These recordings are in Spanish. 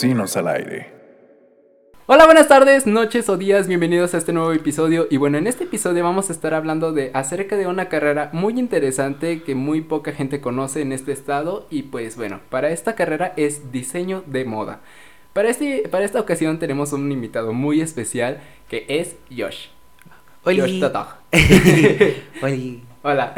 Vecinos al Aire. Hola, buenas tardes, noches o días, bienvenidos a este nuevo episodio. Y bueno, en este episodio vamos a estar hablando de acerca de una carrera muy interesante que muy poca gente conoce en este estado. Y pues bueno, para esta carrera es diseño de moda. Para, este, para esta ocasión tenemos un invitado muy especial que es Josh. Hola. Josh. Hola. Hola.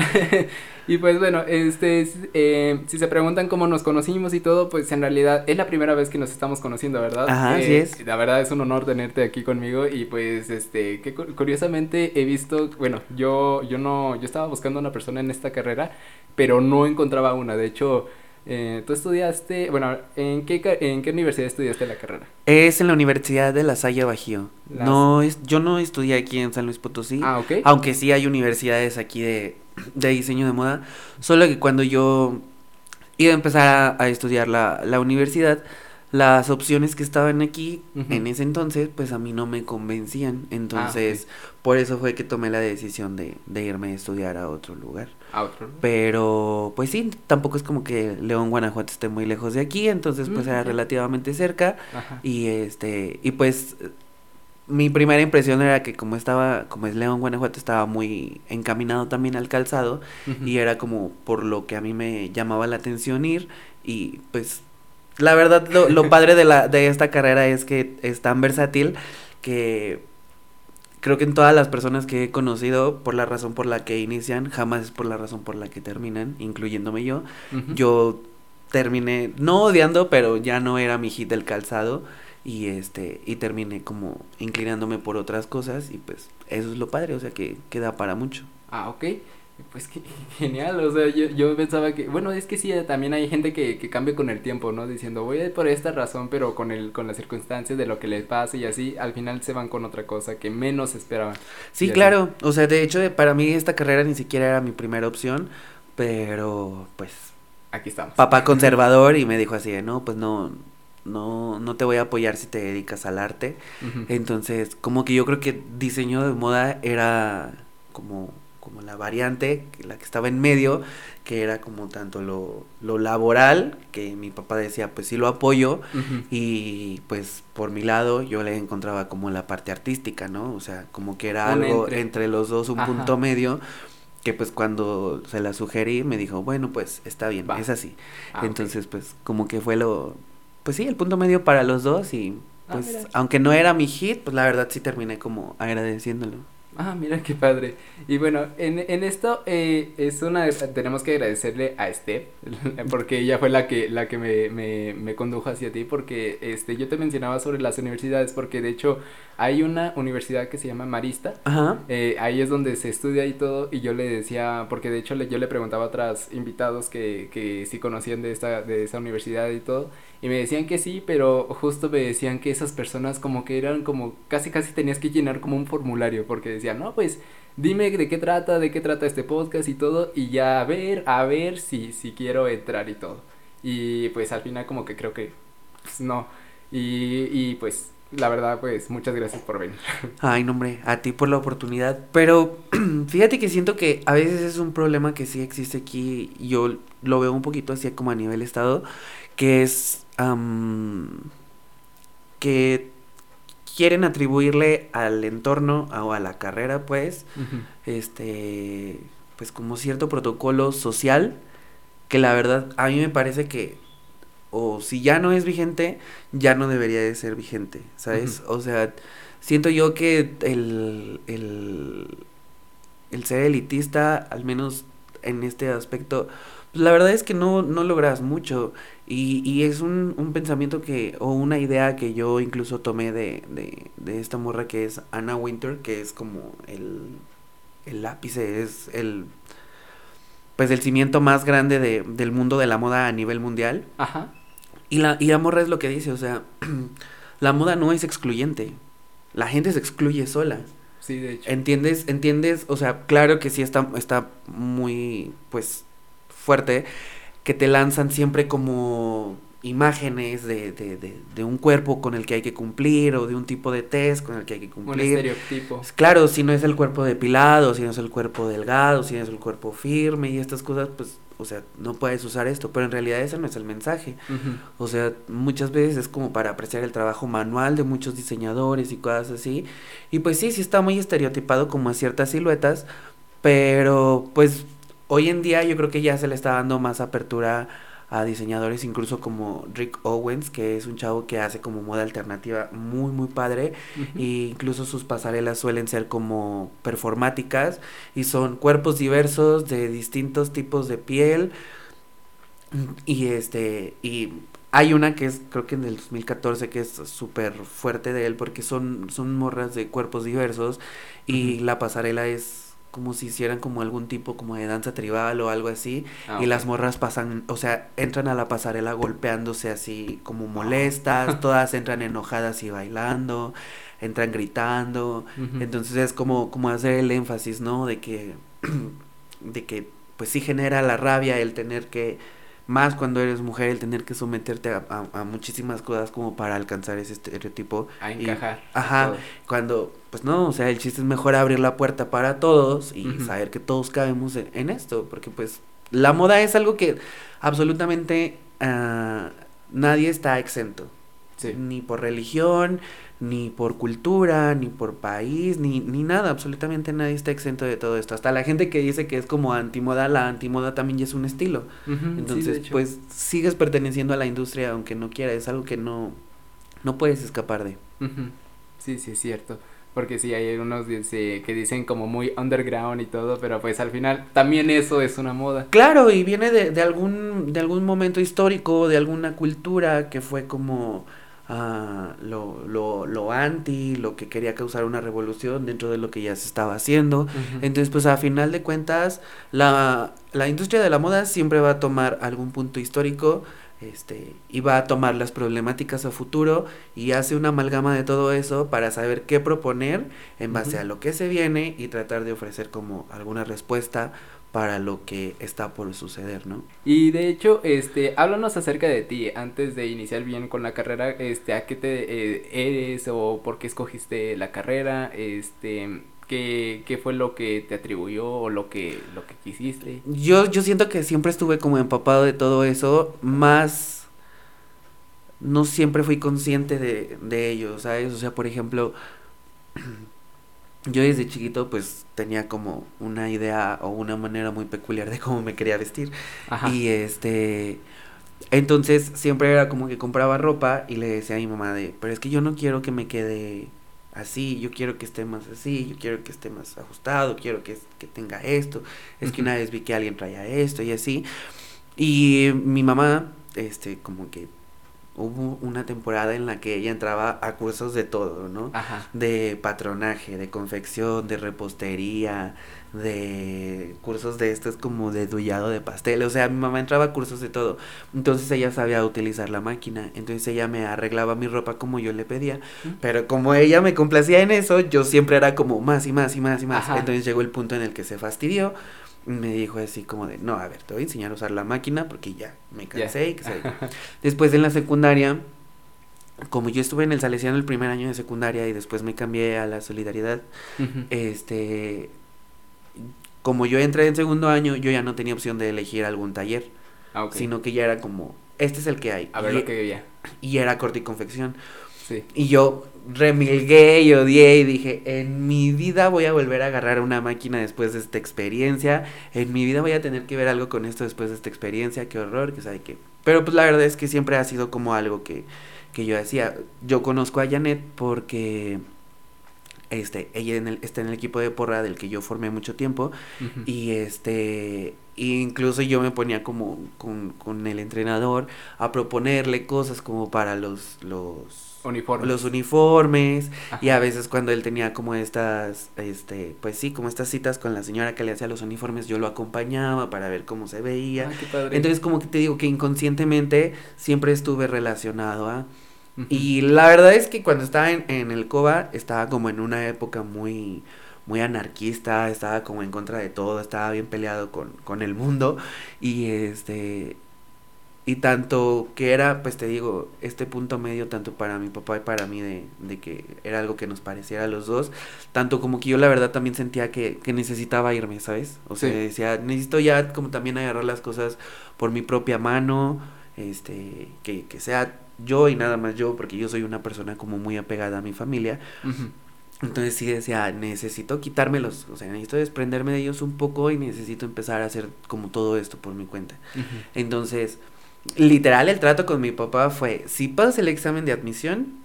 Y pues bueno, este, eh, si se preguntan cómo nos conocimos y todo, pues en realidad es la primera vez que nos estamos conociendo, ¿verdad? Ajá, Eh, así es. La verdad es un honor tenerte aquí conmigo y pues este, que cu- curiosamente he visto, bueno, yo, yo no, yo estaba buscando una persona en esta carrera, pero no encontraba una. De hecho, eh, tú estudiaste, bueno, ¿en qué, ¿en qué universidad estudiaste la carrera? Es en la Universidad de La Salle Bajío. Las- No es, yo no estudié aquí en San Luis Potosí, Ah, ok. aunque sí hay universidades aquí de, de diseño de moda. Solo que cuando yo iba a empezar a, a estudiar la, la universidad, las opciones que estaban aquí en ese entonces, pues a mí no me convencían. Entonces, por eso fue que tomé la decisión de, de irme a estudiar a otro lugar. A otro. ¿no? Pero, pues sí, tampoco es como que León, Guanajuato esté muy lejos de aquí, entonces pues Mm, era relativamente cerca. Ajá. Y este, y pues mi primera impresión era que como estaba, como es León, Guanajuato, estaba muy encaminado también al calzado y era como por lo que a mí me llamaba la atención ir y pues la verdad lo, lo padre de la de esta carrera es que es tan versátil que creo que en todas las personas que he conocido por la razón por la que inician jamás es por la razón por la que terminan incluyéndome yo. Yo terminé no odiando pero ya no era mi hit del calzado y este y terminé como inclinándome por otras cosas y pues eso es lo padre o sea que queda para mucho. Ah, ok. Pues qué genial, o sea, yo, yo pensaba que, bueno, es que sí, eh, también hay gente que, que cambia con el tiempo, ¿no? Diciendo, voy a ir por esta razón, pero con el, con las circunstancias de lo que les pasa y así, al final se van con otra cosa que menos esperaban. Sí, así. claro. O sea, de hecho, para mí esta carrera ni siquiera era mi primera opción, pero pues Aquí estamos. papá conservador y me dijo así de, no, pues no, no, no te voy a apoyar si te dedicas al arte. Entonces, como que yo creo que diseño de moda era como, como la variante, que- la que estaba en medio, que era como tanto lo, lo laboral, que mi papá decía, pues sí lo apoyo, y pues por mi lado yo le encontraba como la parte artística, ¿no? O sea, como que era Un algo entre. entre, los dos, un Ajá. punto medio, que pues cuando se la sugerí me dijo, bueno, pues está bien, Va. es así. Ah. Entonces, pues como que fue lo, pues sí, el punto medio para los dos y Ah, pues aunque no era mi hit, pues la verdad sí terminé como agradeciéndolo. Ah, mira qué padre. Y bueno, en, en esto eh, es una tenemos que agradecerle a Steph porque ella fue la que la que me, me, me condujo hacia ti porque este yo te mencionaba sobre las universidades porque de hecho hay una universidad que se llama Marista Ajá. eh, ahí es donde se estudia y todo, y yo le decía, porque de hecho le- yo le preguntaba a otros invitados que, que sí conocían de esta, de esa universidad y todo, y me decían que sí, pero justo me decían que esas personas como que eran como, casi casi tenías que llenar como un formulario, porque decían, no, pues dime de qué trata, de qué trata este podcast y todo, y ya a ver, a ver si, si quiero entrar y todo. Y pues al final como que creo que, pues no, y, y pues la verdad pues muchas gracias por venir. Ay, no, hombre, a ti por la oportunidad. Pero fíjate que siento que a veces es un problema que sí existe aquí. Yo lo veo un poquito así como a nivel estado, que es que quieren atribuirle al entorno o a la carrera, pues, este, pues como cierto protocolo social, que la verdad a mí me parece que o si ya no es vigente, ya no debería de ser vigente, ¿sabes? O sea, siento yo que el, el, el ser elitista, al menos en este aspecto, pues la verdad es que no, no logras mucho. Y, y es un, un pensamiento que, o una idea que yo incluso tomé de, de, de esta morra que es Anna Winter, que es como el, el ápice, es el pues el cimiento más grande de, del mundo de la moda a nivel mundial. Ajá. Y la, y la morra es lo que dice, o sea, la moda no es excluyente. La gente se excluye sola. Sí, de hecho. ¿Entiendes? ¿Entiendes? O sea, claro que sí está, está muy, pues, fuerte, que te lanzan siempre como imágenes de, de, de, de un cuerpo con el que hay que cumplir o de un tipo de test con el que hay que Un cumplir. estereotipo. Pues Claro, si no es el cuerpo depilado, si no es el cuerpo delgado, si no es el cuerpo firme y estas cosas, pues o sea, no puedes usar esto, pero en realidad ese no es el mensaje. O sea, muchas veces es como para apreciar el trabajo manual de muchos diseñadores y cosas así. Y pues sí, sí está muy estereotipado como a ciertas siluetas, pero pues hoy en día yo creo que ya se le está dando más apertura a diseñadores incluso como Rick Owens, que es un chavo que hace como moda alternativa muy muy padre. Ujú. y incluso sus pasarelas suelen ser como performáticas y son cuerpos diversos de distintos tipos de piel. Y este y hay una que es creo que en el 2014 que es súper fuerte de él porque son son morras de cuerpos diversos y la pasarela es como si hicieran como algún tipo como de danza tribal o algo así Ah, y las morras pasan, o sea, entran a la pasarela golpeándose así como molestas, todas entran enojadas y bailando, entran gritando, entonces es como, como hacer el énfasis, ¿no? De que, de que pues sí genera la rabia el tener que, más cuando eres mujer, el tener que someterte a, a- a muchísimas cosas como para alcanzar ese estereotipo. A y- encajar. ajá, todo. cuando, pues no, o sea, el chiste es mejor abrir la puerta para todos y saber que todos cabemos en, en esto, porque pues la moda es algo que absolutamente ah, nadie está exento, Sí. ni por religión, ni por cultura, ni por país, ni, ni nada, absolutamente nadie está exento de todo esto. Hasta la gente que dice que es como antimoda, la antimoda también ya es un estilo. Entonces, pues sigues perteneciendo a la industria aunque no quieras, es algo que no, no puedes escapar de. Sí, sí, es cierto. Porque sí, hay unos que dicen como muy underground y todo, pero pues al final también eso es una moda. Claro, y viene de, de algún, de algún momento histórico, de alguna cultura que fue como ah, lo, lo, lo anti, lo que quería causar una revolución dentro de lo que ya se estaba haciendo. Entonces, pues a final de cuentas, la, la industria de la moda siempre va a tomar algún punto histórico este, y va a tomar las problemáticas a futuro y hace una amalgama de todo eso para saber qué proponer en base a lo que se viene y tratar de ofrecer como alguna respuesta para lo que está por suceder, ¿no? Y de hecho, este, háblanos acerca de ti, antes de iniciar bien con la carrera, este, a qué te eh, eres o por qué escogiste la carrera, este, qué, qué fue lo que te atribuyó o lo que, lo que quisiste. Yo, yo siento que siempre estuve como empapado de todo eso, más no siempre fui consciente de, de ello, ¿sabes? O sea, por ejemplo, yo desde chiquito pues tenía como una idea o una manera muy peculiar de cómo me quería vestir. Ajá. Y este, entonces siempre era como que compraba ropa y le decía a mi mamá de, pero es que yo no quiero que me quede así, yo quiero que esté más así, yo quiero que esté más ajustado, quiero que, que tenga esto, es que una vez vi que alguien traía esto y así. Y mi mamá, este, como que hubo una temporada en la que ella entraba a cursos de todo, ¿no? Ajá. de patronaje, de confección, de repostería, de cursos de estos como de dullado de pastel, o sea, mi mamá entraba a cursos de todo, entonces ella sabía utilizar la máquina, entonces ella me arreglaba mi ropa como yo le pedía, Mm. pero como ella me complacía en eso, yo siempre era como más y más y más y más, Ajá. entonces llegó el punto en el que se fastidió, me dijo así como de, no, a ver, te voy a enseñar a usar la máquina porque ya me cansé y que se... Después en la secundaria, como yo estuve en el Salesiano el primer año de secundaria y después me cambié a la Solidaridad, este, como yo entré en segundo año, yo ya no tenía opción de elegir algún taller, Ah, sino que ya era como, este es el que hay. A ver y, lo que veía. y era corte y confección. Sí. Y yo remilgué y odié y dije, en mi vida voy a volver a agarrar una máquina después de esta experiencia, en mi vida voy a tener que ver algo con esto después de esta experiencia, qué horror, que sabe qué. Pero pues la verdad es que siempre ha sido como algo que, que yo hacía. Yo conozco a Janet porque este, ella en el, está en el equipo de porra del que yo formé mucho tiempo y este incluso yo me ponía como con, con el entrenador a proponerle cosas como para los los Uniformes. los uniformes y a veces cuando él tenía como estas este pues sí como estas citas con la señora que le hacía los uniformes yo lo acompañaba para ver cómo se veía Ah, qué padre. entonces como que te digo que inconscientemente siempre estuve relacionado a y la verdad es que cuando estaba en, en el COBA estaba como en una época muy muy anarquista, estaba como en contra de todo, estaba bien peleado con, con el mundo y este y tanto que era, pues te digo, este punto medio tanto para mi papá y para mí de, de que era algo que nos pareciera a los dos, tanto como que yo la verdad también sentía que, que necesitaba irme, ¿sabes? O sea, Sí. decía, necesito ya como también agarrar las cosas por mi propia mano, este, que, que sea yo y nada más yo, porque yo soy una persona como muy apegada a mi familia, entonces sí decía, necesito quitármelos, o sea, necesito desprenderme de ellos un poco y necesito empezar a hacer como todo esto por mi cuenta. Entonces, literal el trato con mi papá fue, si pasas el examen de admisión,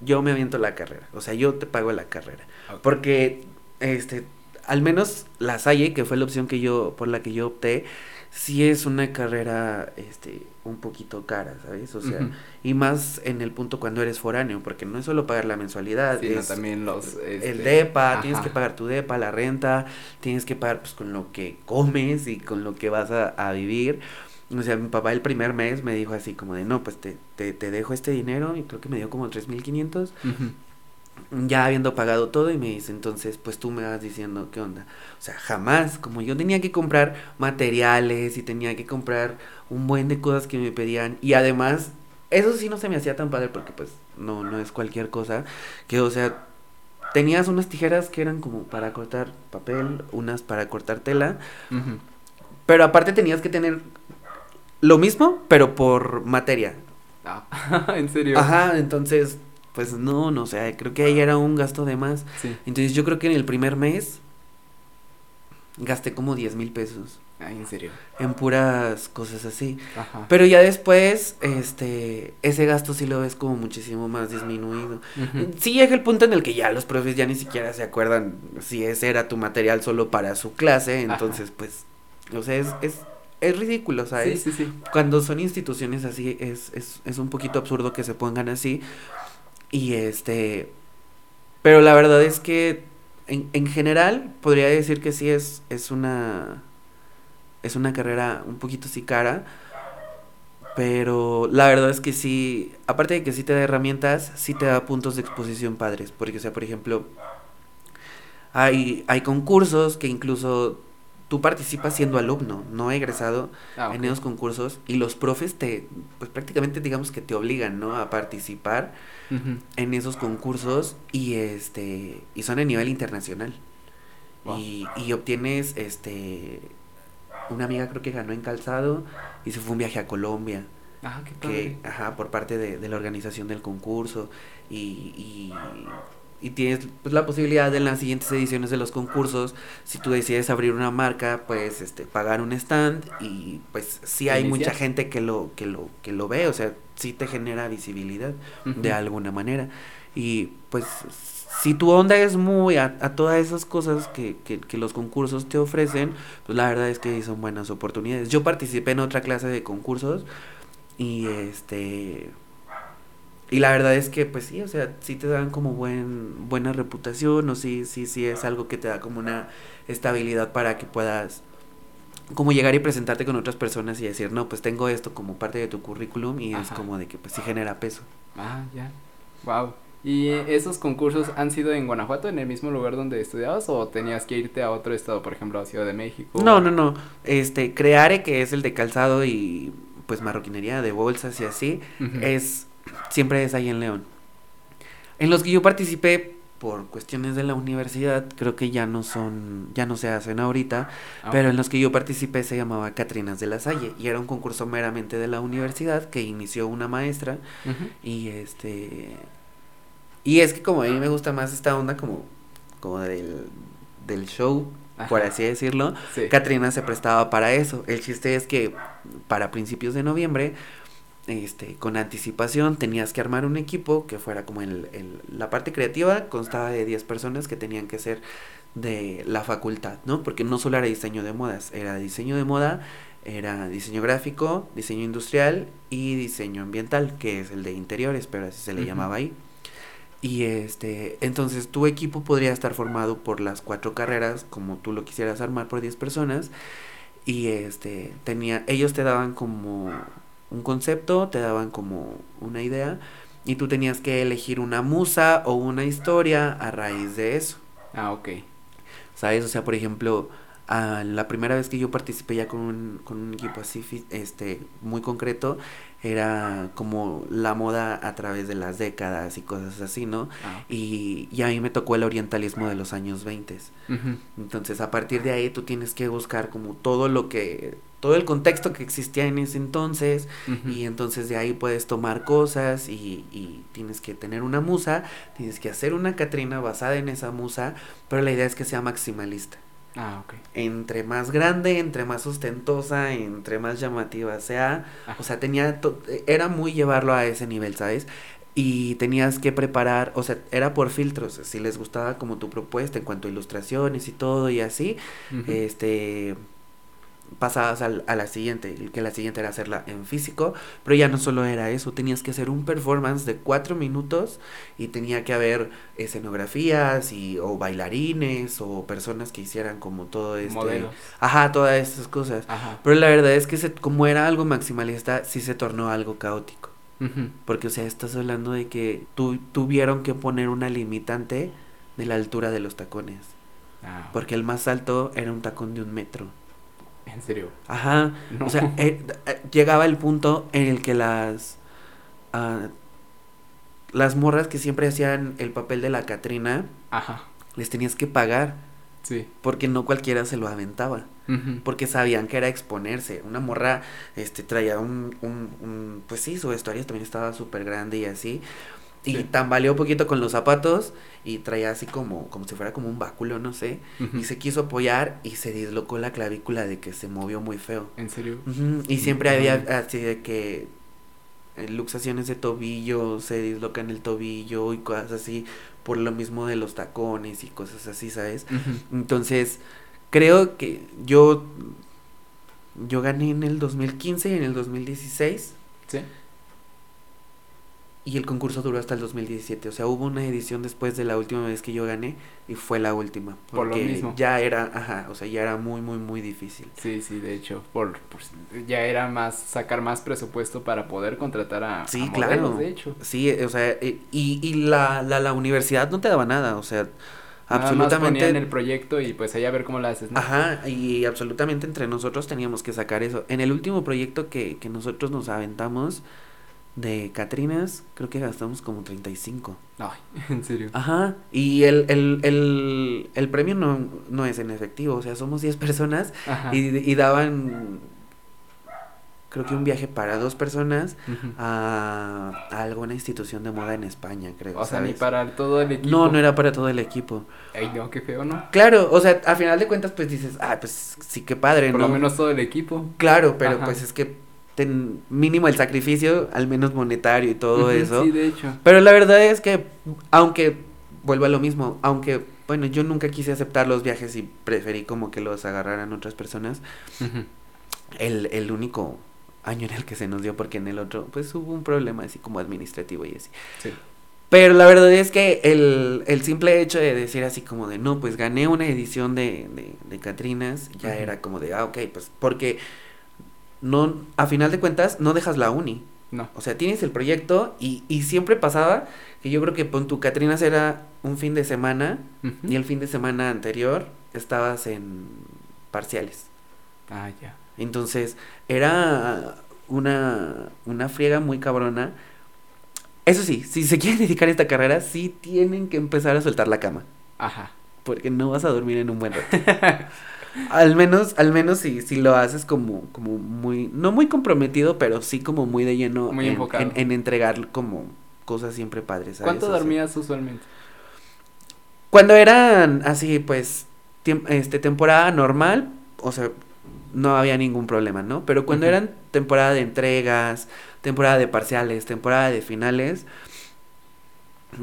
yo me aviento la carrera, o sea, yo te pago la carrera. Porque, este, al menos la Salle, que fue la opción que yo, por la que yo opté, sí es una carrera, este, un poquito cara, ¿sabes? O sea, y más en el punto cuando eres foráneo, porque no es solo pagar la mensualidad, Sí, no, es también los, el este, DEPA, tienes que pagar tu DEPA, la renta, tienes que pagar pues con lo que comes y con lo que vas a, a vivir. O sea, mi papá el primer mes me dijo así como de, no, pues te, te, te dejo este dinero y creo que me dio como 3.500 Ujú. ya habiendo pagado todo y me dice, entonces, pues tú me vas diciendo qué onda. O sea, jamás, como yo tenía que comprar materiales y tenía que comprar un buen de cosas que me pedían y además, eso sí no se me hacía tan padre porque pues no, no es cualquier cosa, que o sea, tenías unas tijeras que eran como para cortar papel, unas para cortar tela, pero aparte tenías que tener lo mismo, pero por materia. Ah, ¿En serio? Ajá, entonces, pues no, no, o sea, creo que ahí era un gasto de más. Sí. Entonces yo creo que en el primer mes gasté como 10 mil pesos Ay, en serio. en puras cosas así. Ajá. Pero ya después, este, ese gasto sí lo ves como muchísimo más disminuido. Sí llega el punto en el que ya los profes ya ni siquiera se acuerdan si ese era tu material solo para su clase, Ajá. entonces pues, o sea, es, es, es ridículo, Sí, ¿sabes? sí, sí. Cuando son instituciones así, es, es, es un poquito absurdo que se pongan así. Y este. Pero la verdad es que en, en general podría decir que sí es, es una. Es una carrera un poquito sí cara. Pero la verdad es que sí. Aparte de que sí te da herramientas, sí te da puntos de exposición padres. Porque, o sea, por ejemplo. Hay, hay concursos que incluso tú participas siendo alumno, no egresado Ah, en esos concursos y los profes te, pues prácticamente digamos que te obligan, ¿no? A participar en esos concursos y este, y son a nivel internacional. Wow. Y, y obtienes, este, una amiga creo que ganó en calzado y se fue un viaje a Colombia, Ah, qué que, padre. ajá, por parte de, de la organización del concurso y, y, y tienes pues, la posibilidad de en las siguientes ediciones de los concursos, si tú decides abrir una marca, pues este pagar un stand y pues sí hay mucha gente que lo que lo que lo ve, o sea, sí te genera visibilidad de alguna manera. Y pues si tu onda es muy a, a todas esas cosas que, que, que los concursos te ofrecen, pues la verdad es que son buenas oportunidades. Yo participé en otra clase de concursos y este y la verdad es que pues sí, o sea, sí te dan como buen buena reputación o sí sí sí es algo que te da como una estabilidad para que puedas como llegar y presentarte con otras personas y decir, "No, pues tengo esto como parte de tu currículum" y es como de que pues sí genera peso. Ah, ya. Wow. ¿Y esos concursos han sido en Guanajuato, en el mismo lugar donde estudiabas, o tenías que irte a otro estado, por ejemplo, a Ciudad de México? No, no, no. Este, Creare, que es el de calzado y pues marroquinería de bolsas y así, es siempre es ahí en León. En los que yo participé por cuestiones de la universidad, creo que ya no son, ya no se hacen ahorita, Ah, pero en los que yo participé se llamaba Catrinas de la Salle y era un concurso meramente de la universidad que inició una maestra y este y es que como a mí me gusta más esta onda como como del del show, por así decirlo, Sí. Catrina se prestaba para eso. El chiste es que para principios de noviembre, este, con anticipación tenías que armar un equipo que fuera como el, el- la parte creativa, constaba de 10 personas que tenían que ser de la facultad, ¿no? Porque no solo era diseño de modas, era diseño de moda, era diseño gráfico, diseño industrial y diseño ambiental, que es el de interiores, pero así se le llamaba ahí. Y este, entonces tu equipo podría estar formado por las cuatro carreras, como tú lo quisieras armar por 10 personas. Y este, tenía, ellos te daban como un concepto, te daban como una idea, y tú tenías que elegir una musa o una historia a raíz de eso. Ah, ok. ¿Sabes? O sea, por ejemplo, a la primera vez que yo participé ya con un, con un equipo así, este, muy concreto, era como la moda a través de las décadas y cosas así, ¿no? Ah. Y, y, a mí me tocó el orientalismo de los años 20. Entonces, a partir de ahí tú tienes que buscar como todo lo que, todo el contexto que existía en ese entonces, y entonces de ahí puedes tomar cosas y, y tienes que tener una musa, tienes que hacer una Catrina basada en esa musa, pero la idea es que sea maximalista. Ah, ok. Entre más grande, entre más ostentosa, entre más llamativa sea. O sea, tenía. Era muy llevarlo a ese nivel, ¿sabes? Y tenías que preparar, o sea, era por filtros. Si les gustaba como tu propuesta en cuanto a ilustraciones y todo y así, este pasabas al, a la siguiente, que la siguiente era hacerla en físico, pero ya no solo era eso, tenías que hacer un performance de cuatro minutos y tenía que haber escenografías y o bailarines o personas que hicieran como todo este Modelos. ajá todas esas cosas. Ajá. pero la verdad es que se, como era algo maximalista sí se tornó algo caótico. Porque o sea estás hablando de que tu, tuvieron que poner una limitante de la altura de los tacones. Ah, porque el más alto era un tacón de un metro ¿En serio? Ajá. O sea, eh, eh, llegaba el punto en el que las. Uh, las morras que siempre hacían el papel de la Catrina. Ajá. Les tenías que pagar. Sí. Porque no cualquiera se lo aventaba. Porque sabían que era exponerse. Una morra este, traía un, un, un Pues sí, su vestuario también estaba súper grande y así. Y tambaleó un poquito con los zapatos y traía así como, como si fuera como un báculo, no sé. Y se quiso apoyar y se dislocó la clavícula de que se movió muy feo. ¿En serio? Y siempre había así de que eh, luxaciones de tobillo, se dislocan el tobillo y cosas así, por lo mismo de los tacones y cosas así, ¿sabes? Entonces, creo que yo, yo gané en el 2015 y en el 2016. Sí y el concurso duró hasta el 2017. O sea, hubo una edición después de la última vez que yo gané y fue la última. Porque por lo mismo. Ya era, ajá, o sea, ya era muy, muy, muy difícil. Sí, sí, de hecho, por, ya era más, sacar más presupuesto para poder contratar a, sí, claro. de hecho. Sí, o sea, eh, y, y la, la, la universidad no te daba nada, o sea, absolutamente. en el proyecto y pues ahí a ver cómo lo haces, ¿no? Ajá, y absolutamente entre nosotros teníamos que sacar eso. En el último proyecto que, que nosotros nos aventamos, de Catrinas, creo que gastamos como 35. Ay, en serio. Ajá, y el, el, el, el premio no, no es en efectivo, o sea, somos 10 personas y, y, daban, creo que un viaje para dos personas a, a, alguna institución de moda en España, creo. O sea, ni para todo el equipo. No, no era para todo el equipo. Ay, no, qué feo, ¿no? Claro, o sea, a final de cuentas, pues dices, ah, pues sí, qué padre, Por ¿no? lo menos todo el equipo. Claro, pero pues es que ten mínimo el sacrificio, al menos monetario y todo eso. Sí, de hecho. Pero la verdad es que, aunque, vuelvo a lo mismo, aunque, bueno, yo nunca quise aceptar los viajes y preferí como que los agarraran otras personas, el, el único año en el que se nos dio, porque en el otro, pues hubo un problema así como administrativo y así. Sí. Pero la verdad es que el, el simple hecho de decir así como de, no, pues gané una edición de, de, de Catrinas, ya era como de, ah, ok, pues porque no, a final de cuentas, no dejas la uni. No. O sea, tienes el proyecto y, y siempre pasaba que yo creo que con tu Catrinas era un fin de semana y el fin de semana anterior estabas en parciales. Ah, ya. Entonces, era una, una friega muy cabrona. Eso sí, si se quieren dedicar a esta carrera, sí tienen que empezar a soltar la cama. Ajá. Porque no vas a dormir en un buen rato. al menos, al menos si, si lo haces como, como muy, no muy comprometido, pero sí como muy de lleno muy en, en, en, entregar como cosas siempre padres. ¿sabes? ¿Cuánto dormías usualmente? Cuando eran así, pues, este, temporada normal, o sea, no había ningún problema, ¿no? Pero cuando uh -huh. eran temporada de entregas, temporada de parciales, temporada de finales,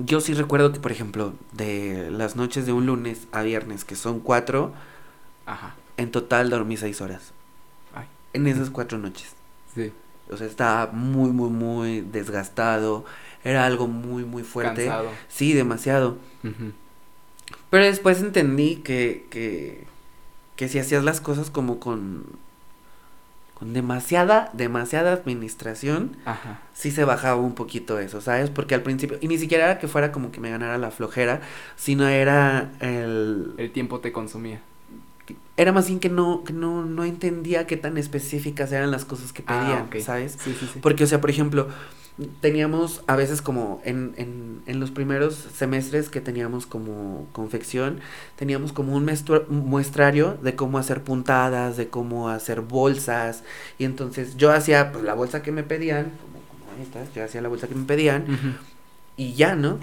yo sí recuerdo que, por ejemplo, de las noches de un lunes a viernes, que son cuatro, Ajá. En total dormí seis horas. Ay. En esas cuatro noches. Sí. O sea, estaba muy, muy, muy desgastado. Era algo muy, muy fuerte. Cansado. Sí, demasiado. Uh -huh. Pero después entendí que, que, que si hacías las cosas como con, con demasiada, demasiada administración, Ajá. sí se bajaba un poquito eso, ¿sabes? Porque al principio, y ni siquiera era que fuera como que me ganara la flojera, sino era el... El tiempo te consumía. Era más bien que no, que no, no entendía qué tan específicas eran las cosas que Ah, pedían. ¿sabes? Sí, sí, sí. Porque, o sea, por ejemplo, teníamos a veces como en, en, en los primeros semestres que teníamos como confección, teníamos como un, muestrario de cómo hacer puntadas, de cómo hacer bolsas. Y entonces yo hacía pues, la bolsa que me pedían, como, como estas, yo hacía la bolsa que me pedían y ya, ¿no?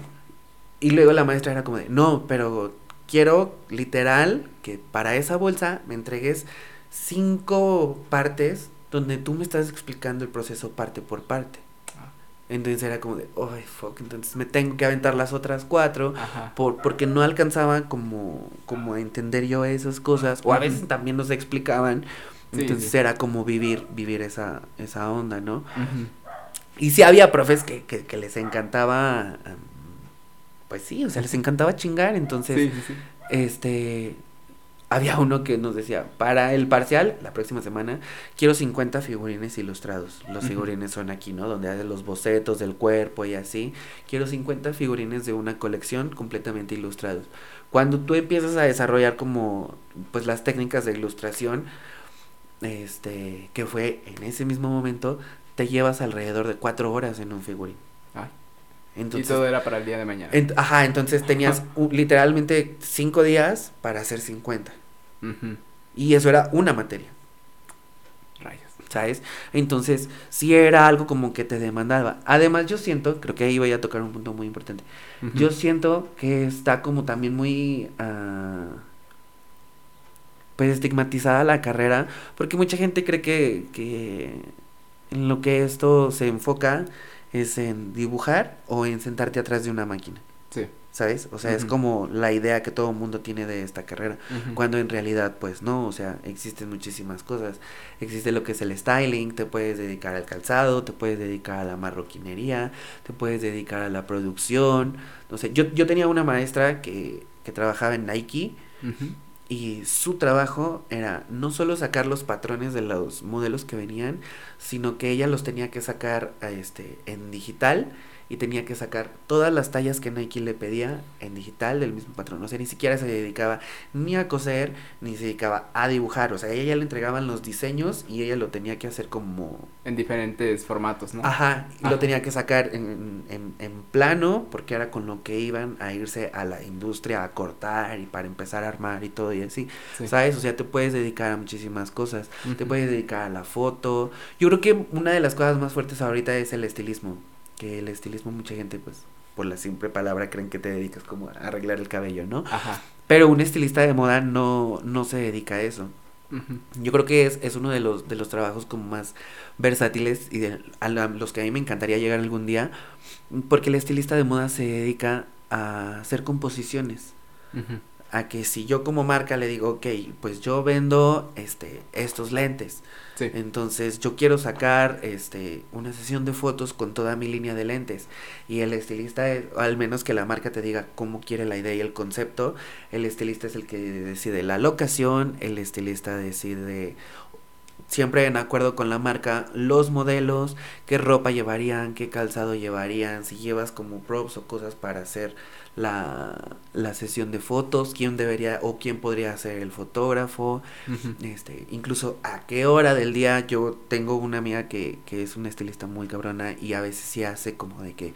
Y luego la maestra era como de, no, pero quiero literal que para esa bolsa me entregues cinco partes donde tú me estás explicando el proceso parte por parte. Ah. Entonces era como de, ay, fuck, entonces me tengo que aventar las otras cuatro por, porque no alcanzaba como, como a entender yo esas cosas, o a veces también nos explicaban, Sí, entonces sí. era como vivir, vivir esa, esa onda, ¿no? Y sí había profes que, que, que les encantaba, pues sí, o sea, les encantaba chingar, entonces, Sí, sí, sí. este, había uno que nos decía, para el parcial, la próxima semana, quiero 50 figurines ilustrados. Los figurines son aquí, ¿no? Donde hacen los bocetos del cuerpo y así. Quiero 50 figurines de una colección completamente ilustrados. Cuando tú empiezas a desarrollar como, pues, las técnicas de ilustración, este, que fue en ese mismo momento, te llevas alrededor de cuatro horas en un figurín. Entonces, y todo era para el día de mañana. ent- ajá, entonces tenías literalmente cinco días para hacer 50. Ujú. Y eso era una materia, Rayos. ¿sabes? Entonces, sí era algo como que te demandaba. Además, yo siento, creo que ahí voy a tocar un punto muy importante. Yo siento que está como también muy... ah, pues estigmatizada la carrera, porque mucha gente cree que, que en lo que esto se enfoca es en dibujar o en sentarte atrás de una máquina, Sí. ¿sabes? O sea, es como la idea que todo el mundo tiene de esta carrera. Cuando en realidad, pues no, o sea, existen muchísimas cosas. Existe lo que es el styling, te puedes dedicar al calzado, te puedes dedicar a la marroquinería, te puedes dedicar a la producción. No sé, yo, yo tenía una maestra que, que trabajaba en Nike. Y su trabajo era no solo sacar los patrones de los modelos que venían, sino que ella los tenía que sacar este, en digital y tenía que sacar todas las tallas que Nike le pedía en digital del mismo patrón. O sea, ni siquiera se dedicaba ni a coser, ni se dedicaba a dibujar. O sea, a ella ya le entregaban los diseños y ella lo tenía que hacer como En diferentes formatos, ¿no? Ajá, y lo tenía que sacar en, en, en plano porque era con lo que iban a irse a la industria a cortar y para empezar a armar y todo y así, Sí. ¿sabes? O sea, te puedes dedicar a muchísimas cosas, te puedes dedicar a la foto. Yo creo que una de las cosas más fuertes ahorita es el estilismo, que el estilismo mucha gente pues por la simple palabra creen que te dedicas como a arreglar el cabello, ¿no? Ajá. Pero un estilista de moda no, no se dedica a eso. Yo creo que es, es uno de los, de los trabajos como más versátiles y de a la- los que a mí me encantaría llegar algún día, porque el estilista de moda se dedica a hacer composiciones, a que si yo como marca le digo, ok, pues yo vendo este, estos lentes, Entonces yo quiero sacar este, una sesión de fotos con toda mi línea de lentes. Y el estilista, es- o al menos que la marca te diga cómo quiere la idea y el concepto, el estilista es el que decide la locación, el estilista decide siempre en acuerdo con la marca los modelos, qué ropa llevarían, qué calzado llevarían, si llevas como props o cosas para hacer la, la sesión de fotos, quién debería o quién podría ser el fotógrafo, este, incluso a qué hora del día yo tengo una amiga que, que es una estilista muy cabrona y a veces sí hace como de que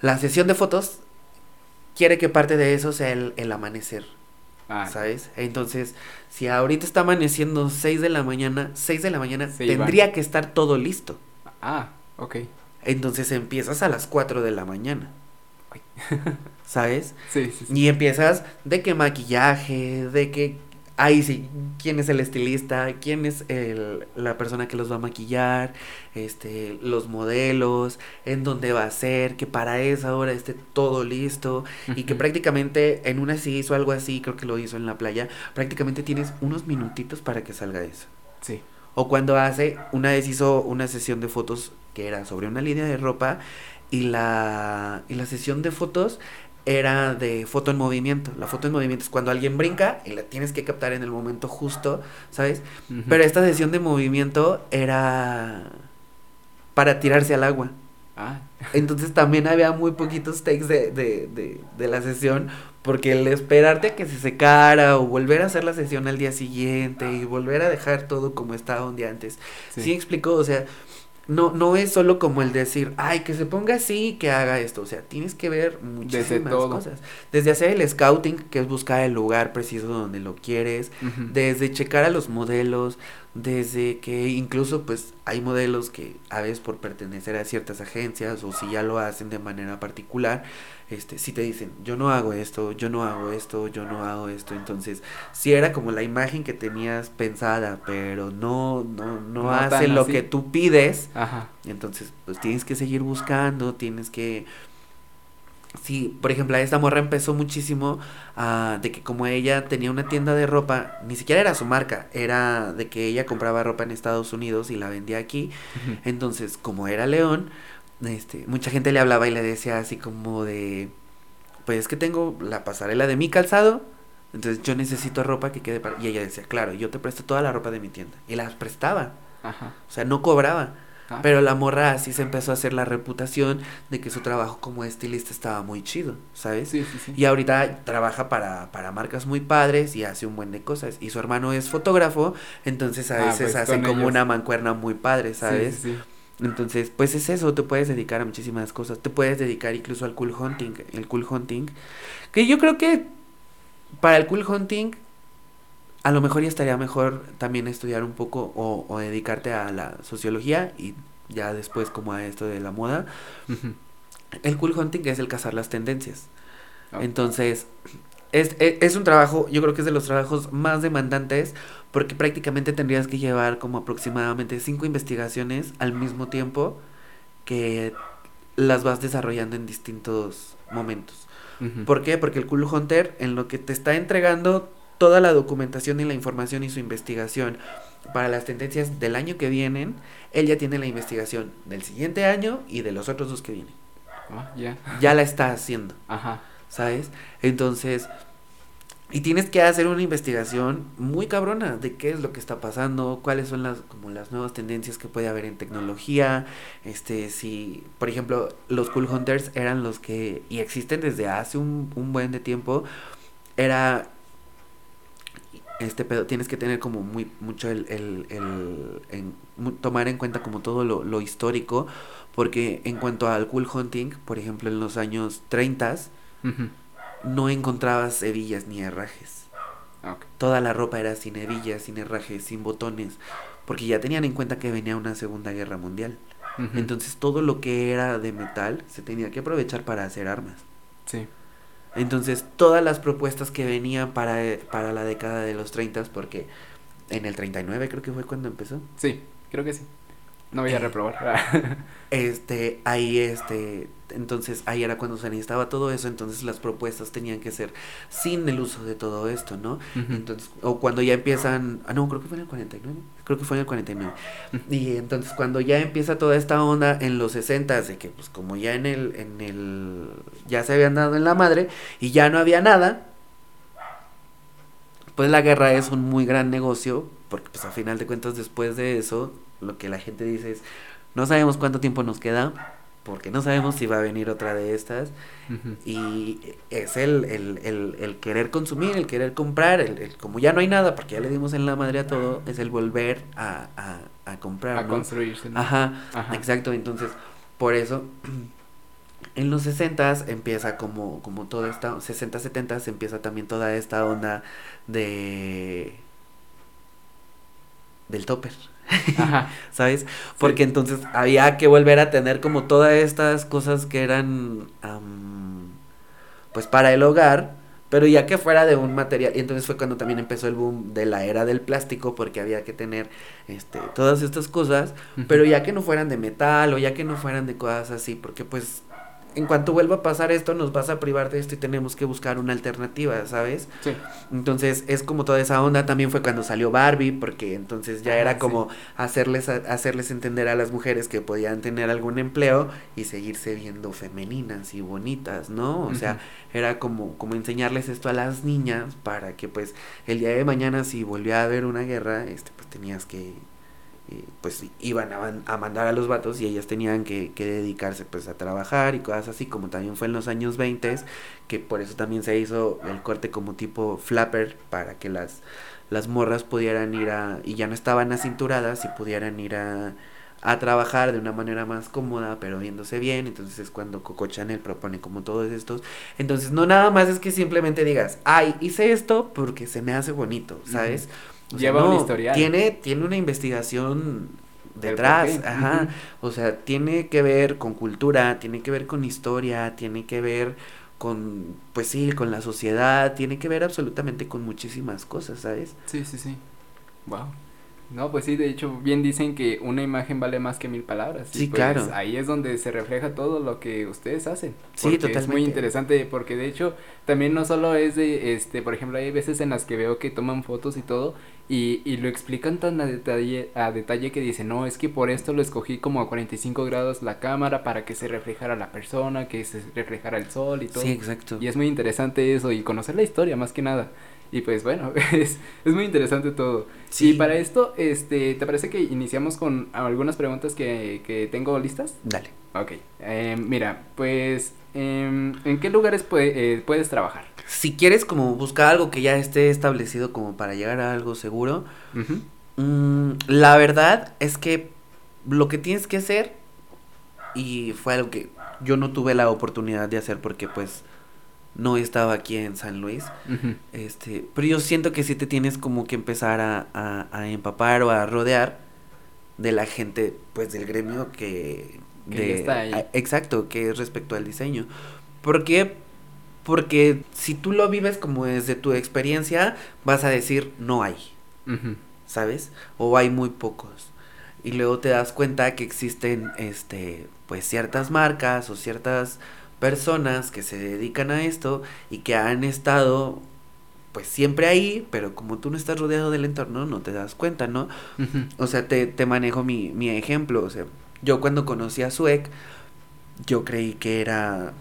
la sesión de fotos quiere que parte de eso sea el, el amanecer, Ah, ¿sabes? Entonces, si ahorita está amaneciendo 6 de la mañana, 6 de la mañana tendría que estar todo listo. ah, ok. Entonces empiezas a las 4 de la mañana. ¿Sabes? Sí, sí, sí. Y empiezas de qué maquillaje, de qué... Ahí sí, quién es el estilista, quién es el, la persona que los va a maquillar, este, los modelos, en dónde va a ser, que para esa hora esté todo listo y que prácticamente en una sí hizo algo así, creo que lo hizo en la playa, prácticamente tienes unos minutitos para que salga eso. Sí. O cuando hace, una vez hizo una sesión de fotos que era sobre una línea de ropa y la, y la sesión de fotos era de foto en movimiento. La foto en movimiento es cuando alguien brinca y la tienes que captar en el momento justo, ¿sabes? Ujú. Pero esta sesión de movimiento era para tirarse al agua. Ah. Entonces también había muy poquitos takes de, de, de, de la sesión porque el esperarte a que se secara o volver a hacer la sesión al día siguiente y volver a dejar todo como estaba un día antes. Sí, ¿Sí explicó, o sea, no, no es solo como el decir, ay, que se ponga así, que haga esto. O sea, tienes que ver muchísimas cosas. Desde hacer el scouting, que es buscar el lugar preciso donde lo quieres, desde checar a los modelos, desde que incluso pues hay modelos que a veces por pertenecer a ciertas agencias o si ya lo hacen de manera particular, este, si te dicen, yo no hago esto, yo no hago esto, yo no hago esto, entonces, si era como la imagen que tenías pensada, pero no, no, no, hace lo que tú pides, Ajá. entonces, pues tienes que seguir buscando, tienes que... Sí, por ejemplo, esta morra empezó muchísimo uh, de que como ella tenía una tienda de ropa, ni siquiera era su marca, era de que ella compraba ropa en Estados Unidos y la vendía aquí. Entonces, como era León, este, mucha gente le hablaba y le decía así como de, pues es que tengo la pasarela de mi calzado, entonces yo necesito ropa que quede para... Y ella decía, claro, yo te presto toda la ropa de mi tienda. Y las prestaba. Ajá. O sea, no cobraba. Ah. Pero la morra así se empezó a hacer la reputación de que su trabajo como estilista estaba muy chido, ¿sabes? Sí, sí, sí. Y ahorita trabaja para, para marcas muy padres y hace un buen de cosas. Y su hermano es fotógrafo, entonces a ah, veces pues hace como una mancuerna muy padre, ¿sabes? Sí, sí. Entonces, pues es eso, te puedes dedicar a muchísimas cosas. Te puedes dedicar incluso al cool hunting. El cool hunting. Que yo creo que para el cool hunting, a lo mejor ya estaría mejor también estudiar un poco o, dedicarte a la sociología y ya después como a esto de la moda. El cool hunting es el cazar las tendencias. Entonces, es, es, es, un trabajo, yo creo que es de los trabajos más demandantes porque prácticamente tendrías que llevar como aproximadamente cinco investigaciones al mismo tiempo que las vas desarrollando en distintos momentos. ¿Por qué? Porque el Cool Hunter en lo que te está entregando toda la documentación y la información y su investigación para las tendencias del año que vienen, él ya tiene la investigación del siguiente año y de los otros dos que vienen. Ah, ya la está haciendo. Ajá. ¿Sabes? Entonces, y tienes que hacer una investigación muy cabrona de qué es lo que está pasando, cuáles son las como las nuevas tendencias que puede haber en tecnología, este si, por ejemplo, los cool hunters eran los que y existen desde hace un, un buen de tiempo, era este pedo tienes que tener como muy mucho el, el, el en, tomar en cuenta como todo lo, lo histórico porque en cuanto al cool hunting por ejemplo en los años 30 no encontrabas hebillas ni herrajes. Ah, Toda la ropa era sin hebillas, sin herrajes, sin botones, porque ya tenían en cuenta que venía una Segunda Guerra Mundial. Entonces todo lo que era de metal se tenía que aprovechar para hacer armas. Sí. Entonces todas las propuestas que venían para, para la década de los 30, porque en el 39 creo que fue cuando empezó. Sí, creo que sí. No voy a eh, reprobar. este, ahí, este, entonces ahí era cuando se necesitaba todo eso, entonces las propuestas tenían que ser sin el uso de todo esto, ¿no? Entonces, o cuando ya empiezan, ah, no, creo que fue en el 49, creo que fue en el 49. Y entonces cuando ya empieza toda esta onda en los 60 de que pues como ya en el, en el, ya se habían dado en la madre y ya no había nada, pues la guerra es un muy gran negocio, porque pues a final de cuentas después de eso lo que la gente dice es, no sabemos cuánto tiempo nos queda, porque no sabemos si va a venir otra de estas. Y es el, el, el, el, querer consumir, el querer comprar, el, como ya no hay nada, porque ya le dimos en la madre a todo, es el volver a, a, a comprar. A construirse. Ajá, exacto. Entonces, por eso, en los 60 empieza como, como toda esta, 60, 70 empieza también toda esta onda de... del topper. ¿Sabes? Porque entonces había que volver a tener como todas estas cosas que eran, pues para el hogar, pero ya que fuera de un material, y entonces fue cuando también empezó el boom de la era del plástico, porque había que tener este, todas estas cosas, pero ya que no fueran de metal o ya que no fueran de cosas así, porque pues en cuanto vuelva a pasar esto, nos vas a privar de esto y tenemos que buscar una alternativa, ¿sabes? Sí. Entonces, es como toda esa onda. También fue cuando salió Barbie, porque entonces ya era como hacerles, hacerles entender a las mujeres que podían tener algún empleo y seguirse viendo femeninas y bonitas, ¿no? O sea, era como, como enseñarles esto a las niñas para que, pues, el día de mañana, si volvía a haber una guerra, este, pues tenías que eh, pues iban a, mandar a los vatos y ellas tenían que, que, dedicarse pues a trabajar y cosas así, como también fue en los años 20, que por eso también se hizo el corte como tipo flapper, para que las, las morras pudieran ir a, y ya no estaban acinturadas y pudieran ir a, a trabajar de una manera más cómoda, pero viéndose bien. Entonces es cuando Coco Chanel propone como todos estos. Entonces no nada más es que simplemente digas, ay, hice esto porque se me hace bonito, ¿sabes? Lleva una historia. Tiene, tiene una investigación detrás, ajá. O sea, tiene que ver con cultura, tiene que ver con historia, tiene que ver con, pues sí, con la sociedad, tiene que ver absolutamente con muchísimas cosas, ¿sabes? Sí, sí, sí. Wow. No, pues sí, de hecho, bien dicen que una imagen vale más que mil palabras. Sí, pues claro. Ahí es donde se refleja todo lo que ustedes hacen. Sí, totalmente. Es muy interesante porque de hecho también no solo es de, este, por ejemplo, hay veces en las que veo que toman fotos y todo y, y lo explican tan a detalle, a detalle que dicen, no, es que por esto lo escogí como a 45 grados la cámara para que se reflejara la persona, que se reflejara el sol y todo. Sí, exacto. Y es muy interesante eso y conocer la historia más que nada. Y pues bueno, es, es muy interesante todo. Sí. Y para esto, este, ¿te parece que iniciamos con algunas preguntas que, que tengo listas? Dale. Ok. Eh, mira, pues, eh, ¿en qué lugares eh, puedes trabajar? Si quieres como buscar algo que ya esté establecido como para llegar a algo seguro, mm, la verdad es que lo que tienes que hacer, y fue algo que yo no tuve la oportunidad de hacer porque pues no estaba aquí en San Luis. este, pero yo siento que sí te tienes como que empezar a, a, empapar o a rodear de la gente, pues del gremio que... está ahí. exacto, que es respecto al diseño. ¿Por qué? Porque si tú lo vives como desde tu experiencia, vas a decir, no hay. ¿Sabes? O hay muy pocos. Y luego te das cuenta que existen, este, pues ciertas marcas o ciertas personas que se dedican a esto y que han estado pues siempre ahí, pero como tú no estás rodeado del entorno, no te das cuenta, ¿no? O sea, te, te manejo mi, mi ejemplo, o sea, yo cuando conocí a Suec, yo creí que era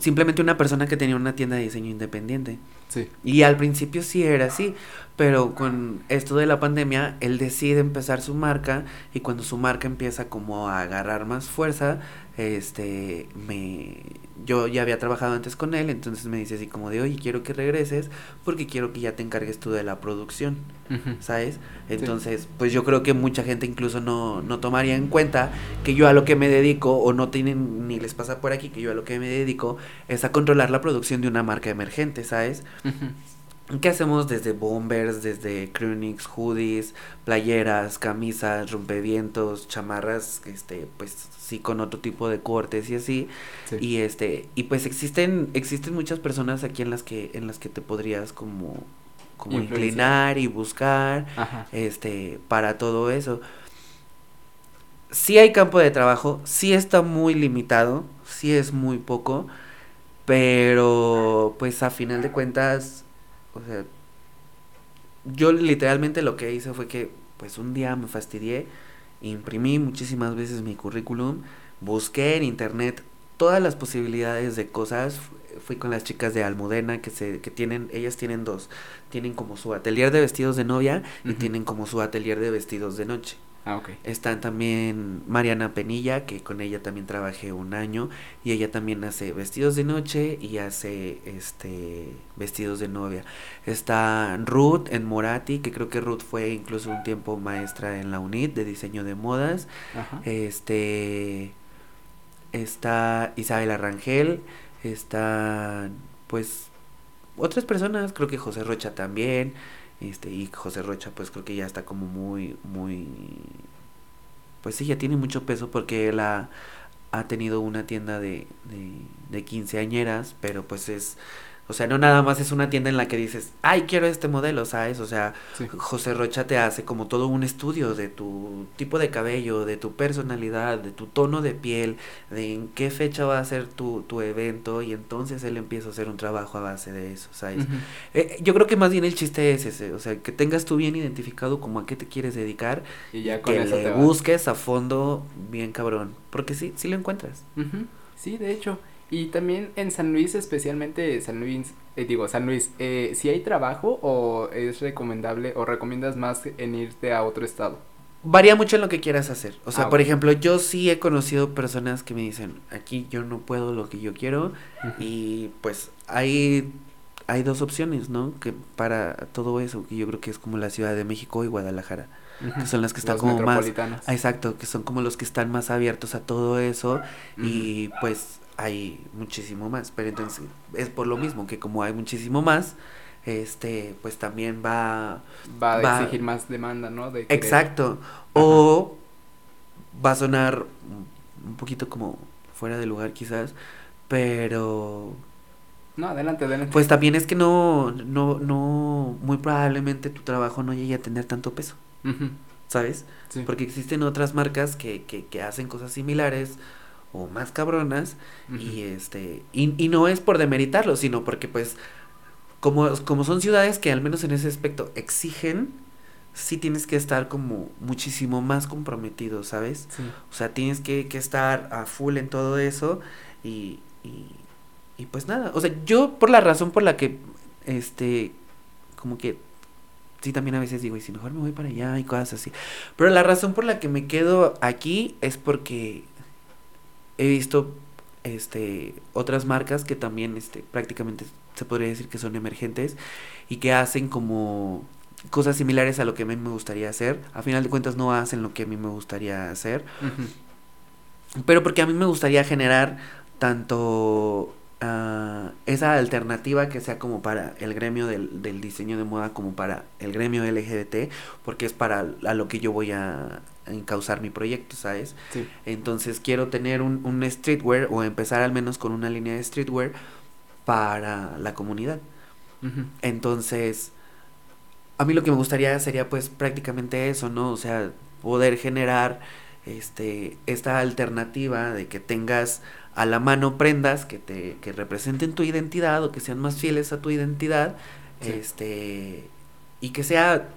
simplemente una persona que tenía una tienda de diseño independiente. Sí. Y al principio sí era así, pero con esto de la pandemia, él decide empezar su marca y cuando su marca empieza como a agarrar más fuerza, este, me, yo ya había trabajado antes con él, entonces me dice así como de, oye, quiero que regreses porque quiero que ya te encargues tú de la producción, ¿sabes? Entonces, pues yo creo que mucha gente incluso no, no tomaría en cuenta que yo a lo que me dedico, o no tienen ni les pasa por aquí, que yo a lo que me dedico es a controlar la producción de una marca emergente, ¿sabes? ¿Qué hacemos desde bombers, desde crunix, hoodies, playeras, camisas, rompevientos, chamarras, este, pues sí con otro tipo de cortes y así. Y este, y pues existen existen muchas personas aquí en las que en las que te podrías como como inclinar y buscar este para todo eso. Sí hay campo de trabajo, sí está muy limitado, sí es muy poco, pero pues a final de cuentas o sea, yo literalmente lo que hice fue que, pues un día me fastidié, imprimí muchísimas veces mi currículum, busqué en internet todas las posibilidades de cosas, fui con las chicas de Almudena que se que tienen ellas tienen dos tienen como su atelier de vestidos de novia y tienen como su atelier de vestidos de noche Ah, Están también Mariana Penilla, que con ella también trabajé un año, y ella también hace vestidos de noche y hace este vestidos de novia. Está Ruth en Morati, que creo que Ruth fue incluso un tiempo maestra en la UNIT de diseño de modas. Este está Isabel Arrangel, está pues otras personas, creo que José Rocha también. Este, y José Rocha, pues creo que ya está como muy, muy. Pues sí, ya tiene mucho peso porque él ha, tenido una tienda de, de, de quinceañeras, pero pues es o sea, no nada más es una tienda en la que dices, ay, quiero este modelo, ¿sabes? O sea, José Rocha te hace como todo un estudio de tu tipo de cabello, de tu personalidad, de tu tono de piel, de en qué fecha va a ser tu, tu evento, y entonces él empieza a hacer un trabajo a base de eso, ¿sabes? Eh, yo creo que más bien el chiste es ese, o sea, que tengas tú bien identificado como a qué te quieres dedicar y ya con que eso le busques a fondo bien cabrón, porque sí, sí lo encuentras. Sí, de hecho. Y también en San Luis, especialmente San Luis, eh, digo, San Luis, eh, si hay trabajo o es recomendable o recomiendas más en irte a otro estado? Varía mucho en lo que quieras hacer. O sea, Ah, por ejemplo, yo sí he conocido personas que me dicen, aquí yo no puedo lo que yo quiero. Y pues hay, hay dos opciones, ¿no? Que para todo eso, que yo creo que es como la Ciudad de México y Guadalajara. Que son las que están Los como más-. Ah, Exacto, que son como los que están más abiertos a todo eso. Y pues hay muchísimo más. Pero entonces es por lo mismo que como hay muchísimo más, este, pues también va Va a va- exigir más demanda, ¿no? De Exacto. O va a sonar un- poquito como fuera de lugar quizás, pero No, adelante, adelante. pues también es que no, no, no, muy probablemente tu trabajo no llegue a tener tanto peso, ¿sabes? sí. Porque existen otras marcas que, que, que hacen cosas similares o más cabronas y este y, y no es por demeritarlo, sino porque pues como, como son ciudades que al menos en ese aspecto exigen, sí tienes que estar como muchísimo más comprometido, ¿sabes? Sí. O sea, tienes que, que estar a full en todo eso y, y, y pues nada, o sea, yo por la razón por la que, este, como que, sí también a veces digo, y si mejor me voy para allá y cosas así, pero la razón por la que me quedo aquí es porque he visto, este, otras marcas que también, este, prácticamente se podría decir que son emergentes y que hacen como cosas similares a lo que a mí me gustaría hacer. A final de cuentas no hacen lo que a mí me gustaría hacer, pero porque a mí me gustaría generar tanto ah, esa alternativa que sea como para el gremio del, del diseño de moda como para el gremio LGBT, porque es para a lo que yo voy a encauzar mi proyecto, ¿sabes? Sí. Entonces quiero tener un, un streetwear o empezar al menos con una línea de streetwear para la comunidad. Entonces, a mí lo que me gustaría sería pues prácticamente eso, ¿no? O sea, poder generar este esta alternativa de que tengas a la mano prendas que te que representen tu identidad o que sean más fieles a tu identidad, Sí. este y que sea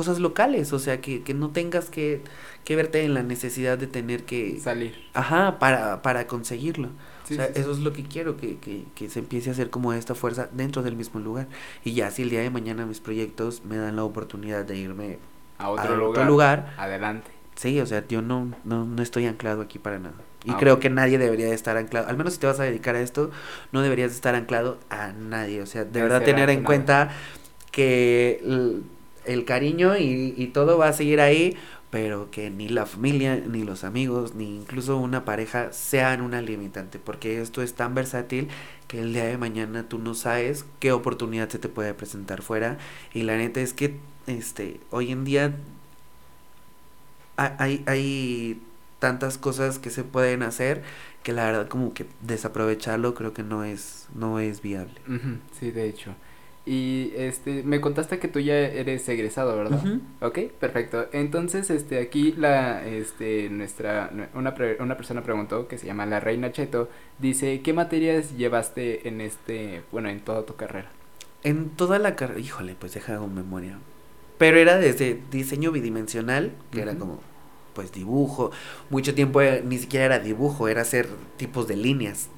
cosas locales, o sea, que, que no tengas que, que verte en la necesidad de tener que Salir. ajá, para para conseguirlo. Sí, o sea, sí, sí. eso es lo que quiero, que, que, que se empiece a hacer como esta fuerza dentro del mismo lugar. Y ya si el día de mañana mis proyectos me dan la oportunidad de irme A a otro otro lugar. lugar, Adelante. sí, o sea, yo no, no, no estoy anclado aquí para nada. Y Ah, creo ok. que nadie debería de estar anclado, al menos si te vas a dedicar a esto, no deberías de estar anclado a nadie. O sea, de verdad tener en razonable. cuenta que el, cariño y, y todo va a seguir ahí, pero que ni la familia, ni los amigos, ni incluso una pareja sean una limitante, porque esto es tan versátil que el día de mañana tú no sabes qué oportunidad se te puede presentar fuera y la neta es que este hoy en día ha- hay hay tantas cosas que se pueden hacer que la verdad como que desaprovecharlo creo que no es no es viable. Sí, de hecho. Y este, me contaste que tú ya eres egresado, ¿verdad? Ujú. Ok, perfecto. Entonces, este, aquí la, este, nuestra, nue- una, pre- una persona preguntó, que se llama la Reina Cheto, dice, ¿qué materias llevaste en este, bueno, en toda tu carrera? En toda la carrera, híjole, pues deja hago memoria. Pero era desde diseño bidimensional, que era como, pues dibujo. Mucho tiempo eh, ni siquiera era dibujo, era hacer tipos de líneas,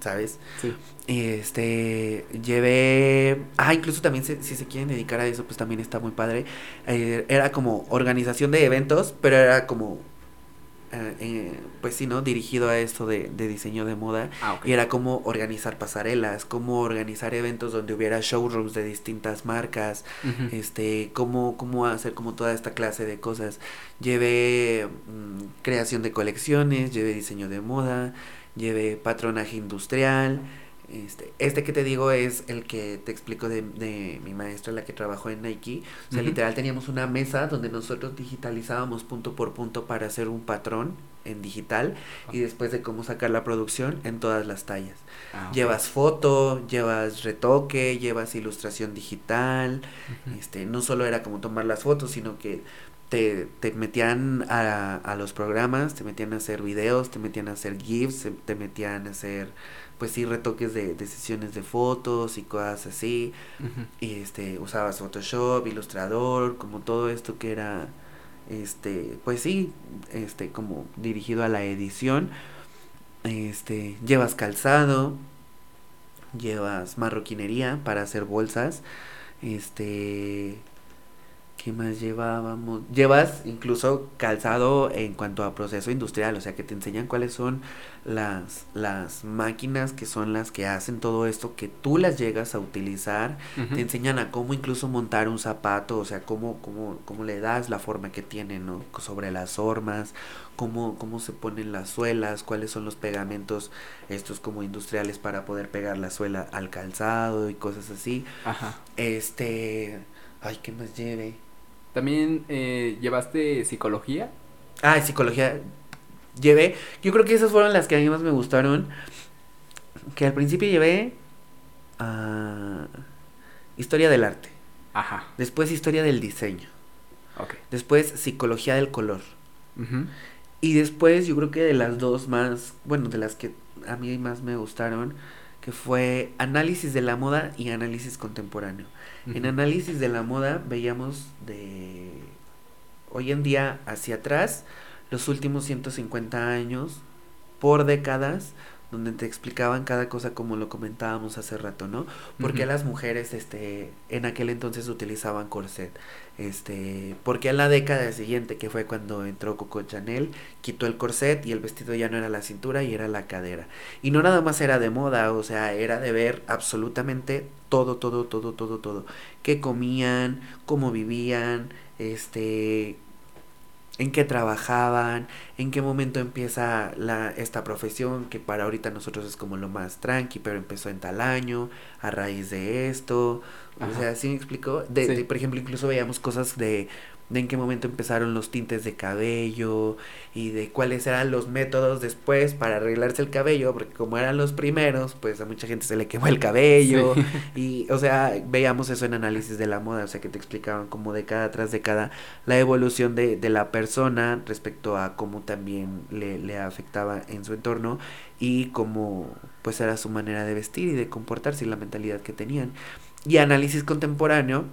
¿sabes? Sí. Este, llevé, ah, incluso también se- si se quieren dedicar a eso, pues también está muy padre. Eh, era como organización de eventos, pero era como, eh, eh, pues sí, ¿no? Dirigido a esto de, de diseño de moda. Ah. Y era como organizar pasarelas, cómo organizar eventos donde hubiera showrooms de distintas marcas, este, cómo, cómo hacer como toda esta clase de cosas. Llevé mm, creación de colecciones, llevé diseño de moda, llevé patronaje industrial. Este, este que te digo es el que te explico de, de mi maestra, la que trabajó en Nike. O sea, literal teníamos una mesa donde nosotros digitalizábamos punto por punto para hacer un patrón en digital y después de cómo sacar la producción en todas las tallas. ah. Llevas foto, llevas retoque, llevas ilustración digital. Este, no solo era como tomar las fotos, sino que te, te metían a, a los programas, te metían a hacer videos, te metían a hacer GIFs, te metían a hacer, pues sí, retoques de, de sesiones de fotos y cosas así. Y este, usabas Photoshop, Ilustrador, como todo esto que era, este, pues sí, este, como dirigido a la edición. este, llevas calzado, llevas marroquinería para hacer bolsas, este, ¿Qué más llevábamos? Llevas incluso calzado en cuanto a proceso industrial, o sea que te enseñan cuáles son las, las máquinas que son las que hacen todo esto, que tú las llegas a utilizar, te enseñan a cómo incluso montar un zapato, o sea, cómo, cómo, cómo le das la forma que tiene, ¿no? Sobre las formas, cómo, cómo se ponen las suelas, cuáles son los pegamentos estos como industriales para poder pegar la suela al calzado y cosas así. Ajá. Este, ay, ¿qué más lleve? También eh, llevaste psicología. Ah, psicología. Llevé. Yo creo que esas fueron las que a mí más me gustaron. Que al principio llevé. Uh, historia del arte. Ajá. Después historia del diseño. Ok. Después psicología del color. Y después yo creo que de las dos más. Bueno, de las que a mí más me gustaron. Que fue análisis de la moda y análisis contemporáneo. En análisis de la moda veíamos de hoy en día hacia atrás los últimos 150 años por décadas donde te explicaban cada cosa como lo comentábamos hace rato, ¿no? Porque las mujeres este en aquel entonces utilizaban corset. Este, porque a la década siguiente, que fue cuando entró Coco Chanel, quitó el corset y el vestido ya no era la cintura y era la cadera. Y no nada más era de moda, o sea, era de ver absolutamente todo, todo, todo, todo, todo. Qué comían, cómo vivían, este, en qué trabajaban, en qué momento empieza la, esta profesión, que para ahorita nosotros es como lo más tranqui, pero empezó en tal año, a raíz de esto. O sea, ¿sí me explico? De, por ejemplo, incluso veíamos cosas de de en qué momento empezaron los tintes de cabello y de cuáles eran los métodos después para arreglarse el cabello, porque como eran los primeros, pues a mucha gente se le quemó el cabello y, o sea, veíamos eso en análisis de la moda, o sea, que te explicaban como década tras década la evolución de, de la persona respecto a cómo también le, le afectaba en su entorno y cómo pues era su manera de vestir y de comportarse y la mentalidad que tenían. Y análisis contemporáneo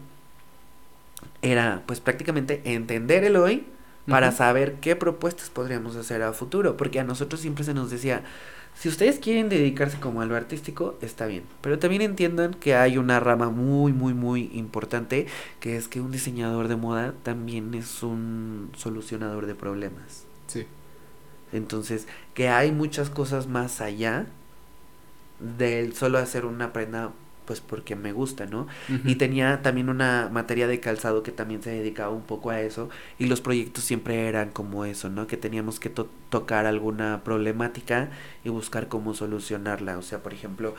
era pues prácticamente entender el hoy para saber qué propuestas podríamos hacer a futuro, porque a nosotros siempre se nos decía, si ustedes quieren dedicarse como a lo artístico, está bien, pero también entiendan que hay una rama muy, muy, muy importante, que es que un diseñador de moda también es un solucionador de problemas. Sí. Entonces, que hay muchas cosas más allá del solo hacer una prenda pues porque me gusta, ¿no? Y tenía también una materia de calzado que también se dedicaba un poco a eso y los proyectos siempre eran como eso, ¿no? Que teníamos que tocar alguna problemática y buscar cómo solucionarla. O sea, por ejemplo,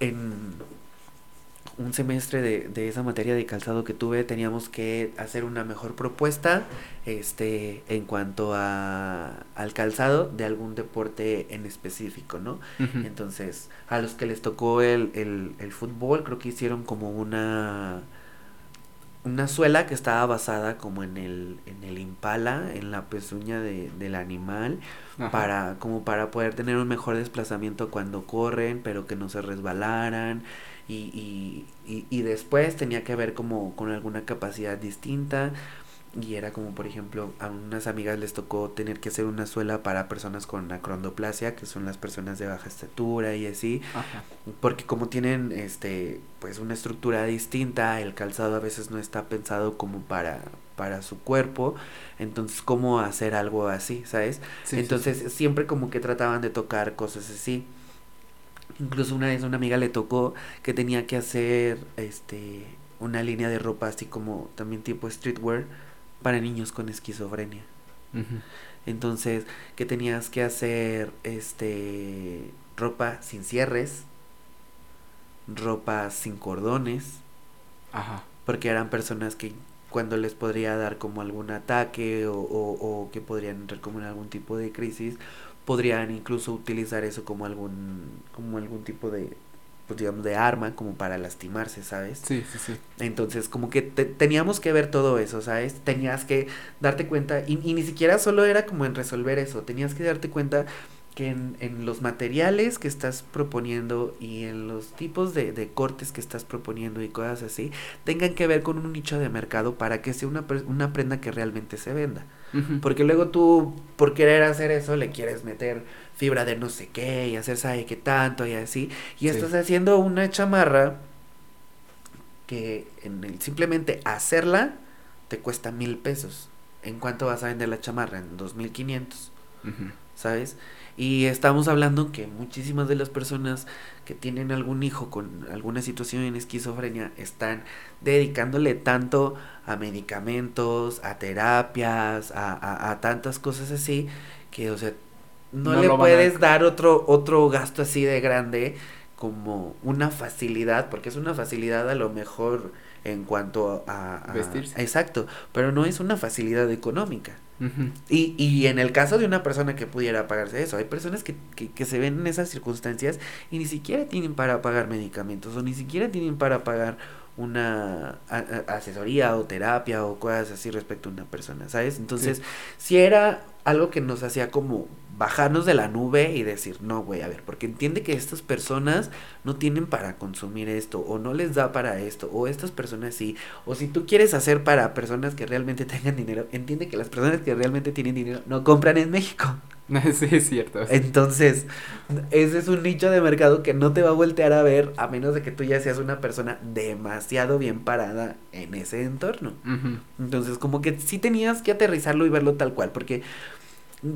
en un semestre de, de, esa materia de calzado que tuve teníamos que hacer una mejor propuesta este en cuanto a al calzado de algún deporte en específico no entonces a los que les tocó el, el, el fútbol creo que hicieron como una una suela que estaba basada como en el, en el impala, en la pezuña de, del animal, para, como para poder tener un mejor desplazamiento cuando corren, pero que no se resbalaran y, y, y, después tenía que ver como con alguna capacidad distinta. Y era como por ejemplo a unas amigas les tocó tener que hacer una suela para personas con acrondoplasia que son las personas de baja estatura y así porque como tienen este pues una estructura distinta el calzado a veces no está pensado como para para su cuerpo entonces cómo hacer algo así sabes entonces siempre como que trataban de tocar cosas así Incluso una vez una amiga le tocó que tenía que hacer este una línea de ropa así como también tipo streetwear para niños con esquizofrenia. Entonces, que tenías que hacer este ropa sin cierres, ropa sin cordones. Ajá. Porque eran personas que cuando les podría dar como algún ataque o, o, o que podrían entrar como en algún tipo de crisis, podrían incluso utilizar eso como algún como algún tipo de pues digamos de arma como para lastimarse, ¿sabes? Sí, sí, sí. Entonces, como que teníamos que ver todo eso, ¿sabes? Tenías que darte cuenta y, y ni siquiera solo era como en resolver eso, tenías que darte cuenta que en, en, los materiales que estás proponiendo y en los tipos de, de, cortes que estás proponiendo y cosas así, tengan que ver con un nicho de mercado para que sea una, una prenda que realmente se venda. Uh -huh. Porque luego tú, por querer hacer eso, le quieres meter fibra de no sé qué y hacer sabe qué tanto y así. Y sí. estás haciendo una chamarra que en el, simplemente hacerla te cuesta mil pesos. ¿En cuánto vas a vender la chamarra? En dos mil quinientos. ¿Sabes? Y estamos hablando que muchísimas de las personas que tienen algún hijo con alguna situación en esquizofrenia están dedicándole tanto a medicamentos, a terapias, a, a, a tantas cosas así, que, o sea, no, no le puedes a... dar otro, otro gasto así de grande como una facilidad, porque es una facilidad a lo mejor en cuanto a, a vestirse. Exacto, pero no es una facilidad económica. Uh -huh. y, y en el caso de una persona que pudiera pagarse eso, hay personas que, que, que, se ven en esas circunstancias y ni siquiera tienen para pagar medicamentos o ni siquiera tienen para pagar una a, a, asesoría o terapia o cosas así respecto a una persona, ¿sabes? Entonces, sí. si era algo que nos hacía como bajarnos de la nube y decir, no, güey, a ver, porque entiende que estas personas no tienen para consumir esto, o no les da para esto, o estas personas sí, o si tú quieres hacer para personas que realmente tengan dinero, entiende que las personas que realmente tienen dinero no compran en México. Sí, es cierto. Entonces, ese es un nicho de mercado que no te va a voltear a ver a menos de que tú ya seas una persona demasiado bien parada en ese entorno. Uh -huh. Entonces, como que sí tenías que aterrizarlo y verlo tal cual, porque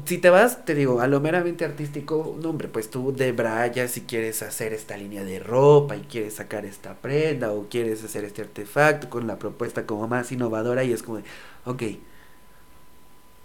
si te vas, te digo, a lo meramente artístico, no hombre, pues tú de Braya si quieres hacer esta línea de ropa y quieres sacar esta prenda o quieres hacer este artefacto con la propuesta como más innovadora y es como, de, ok,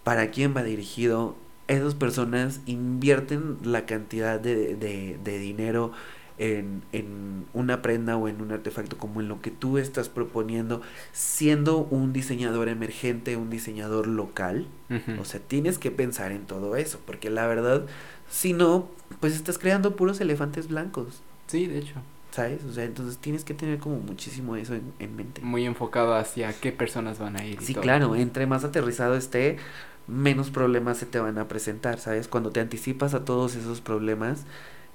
¿para quién va dirigido? Esas personas invierten la cantidad de, de, de dinero en, en, una prenda o en un artefacto como en lo que tú estás proponiendo, siendo un diseñador emergente, un diseñador local. Uh -huh. O sea, tienes que pensar en todo eso, porque la verdad, si no, pues estás creando puros elefantes blancos. Sí, de hecho. ¿Sabes? O sea, entonces tienes que tener como muchísimo eso en, en mente. Muy enfocado hacia qué personas van a ir. sí, todo. claro, entre más aterrizado esté, menos problemas se te van a presentar, ¿sabes? Cuando te anticipas a todos esos problemas,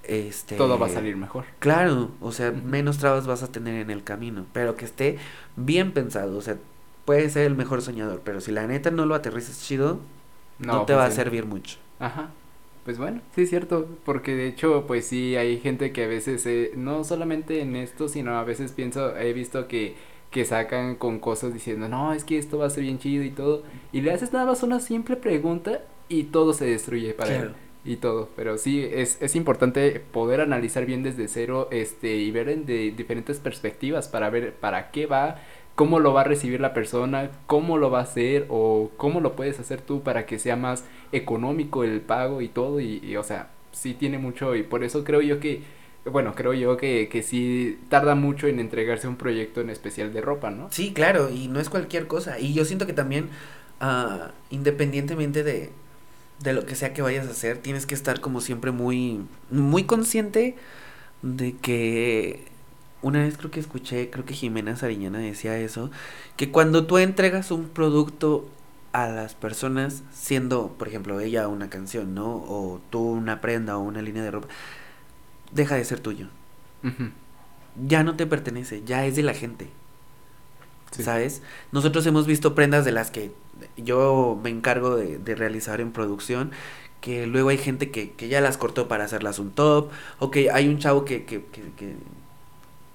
este todo va a salir mejor. Claro, o sea, uh -huh. menos trabas vas a tener en el camino, pero que esté bien pensado, o sea, puede ser el mejor soñador, pero si la neta no lo aterrizas chido, no, no te pues va sí. a servir mucho. Ajá. Pues bueno, sí es cierto, porque de hecho, pues sí, hay gente que a veces, eh, no solamente en esto, sino a veces pienso, he visto que que sacan con cosas diciendo, no, es que esto va a ser bien chido y todo, y le haces nada más una simple pregunta y todo se destruye para claro. él y todo, pero sí es, es importante poder analizar bien desde cero este y ver en de diferentes perspectivas para ver para qué va, cómo lo va a recibir la persona, cómo lo va a hacer o cómo lo puedes hacer tú para que sea más económico el pago y todo y, o sea, sí tiene mucho y por eso creo yo que bueno, creo yo que, que sí tarda mucho en entregarse un proyecto en especial de ropa, ¿no? Sí, claro, y no es cualquier cosa. Y yo siento que también, uh, independientemente de, de lo que sea que vayas a hacer, tienes que estar como siempre muy, muy consciente de que una vez creo que escuché, creo que Jimena Sariñana decía eso, que cuando tú entregas un producto a las personas, siendo, por ejemplo, ella una canción, ¿no? O tú una prenda o una línea de ropa, deja de ser tuyo. Uh -huh. Ya no te pertenece, ya es de la gente. Sí. ¿Sabes? Nosotros hemos visto prendas de las que yo me encargo de, de realizar en producción, que luego hay gente que, que, ya las cortó para hacerlas un top, o que hay un chavo que, que, que,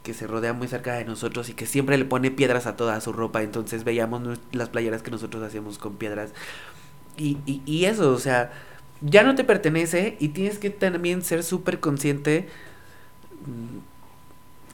que, se rodea muy cerca de nosotros y que siempre le pone piedras a toda su ropa, entonces veíamos las playeras que nosotros hacíamos con piedras. Y, y, y eso, o sea, ya no te pertenece y tienes que también ser súper consciente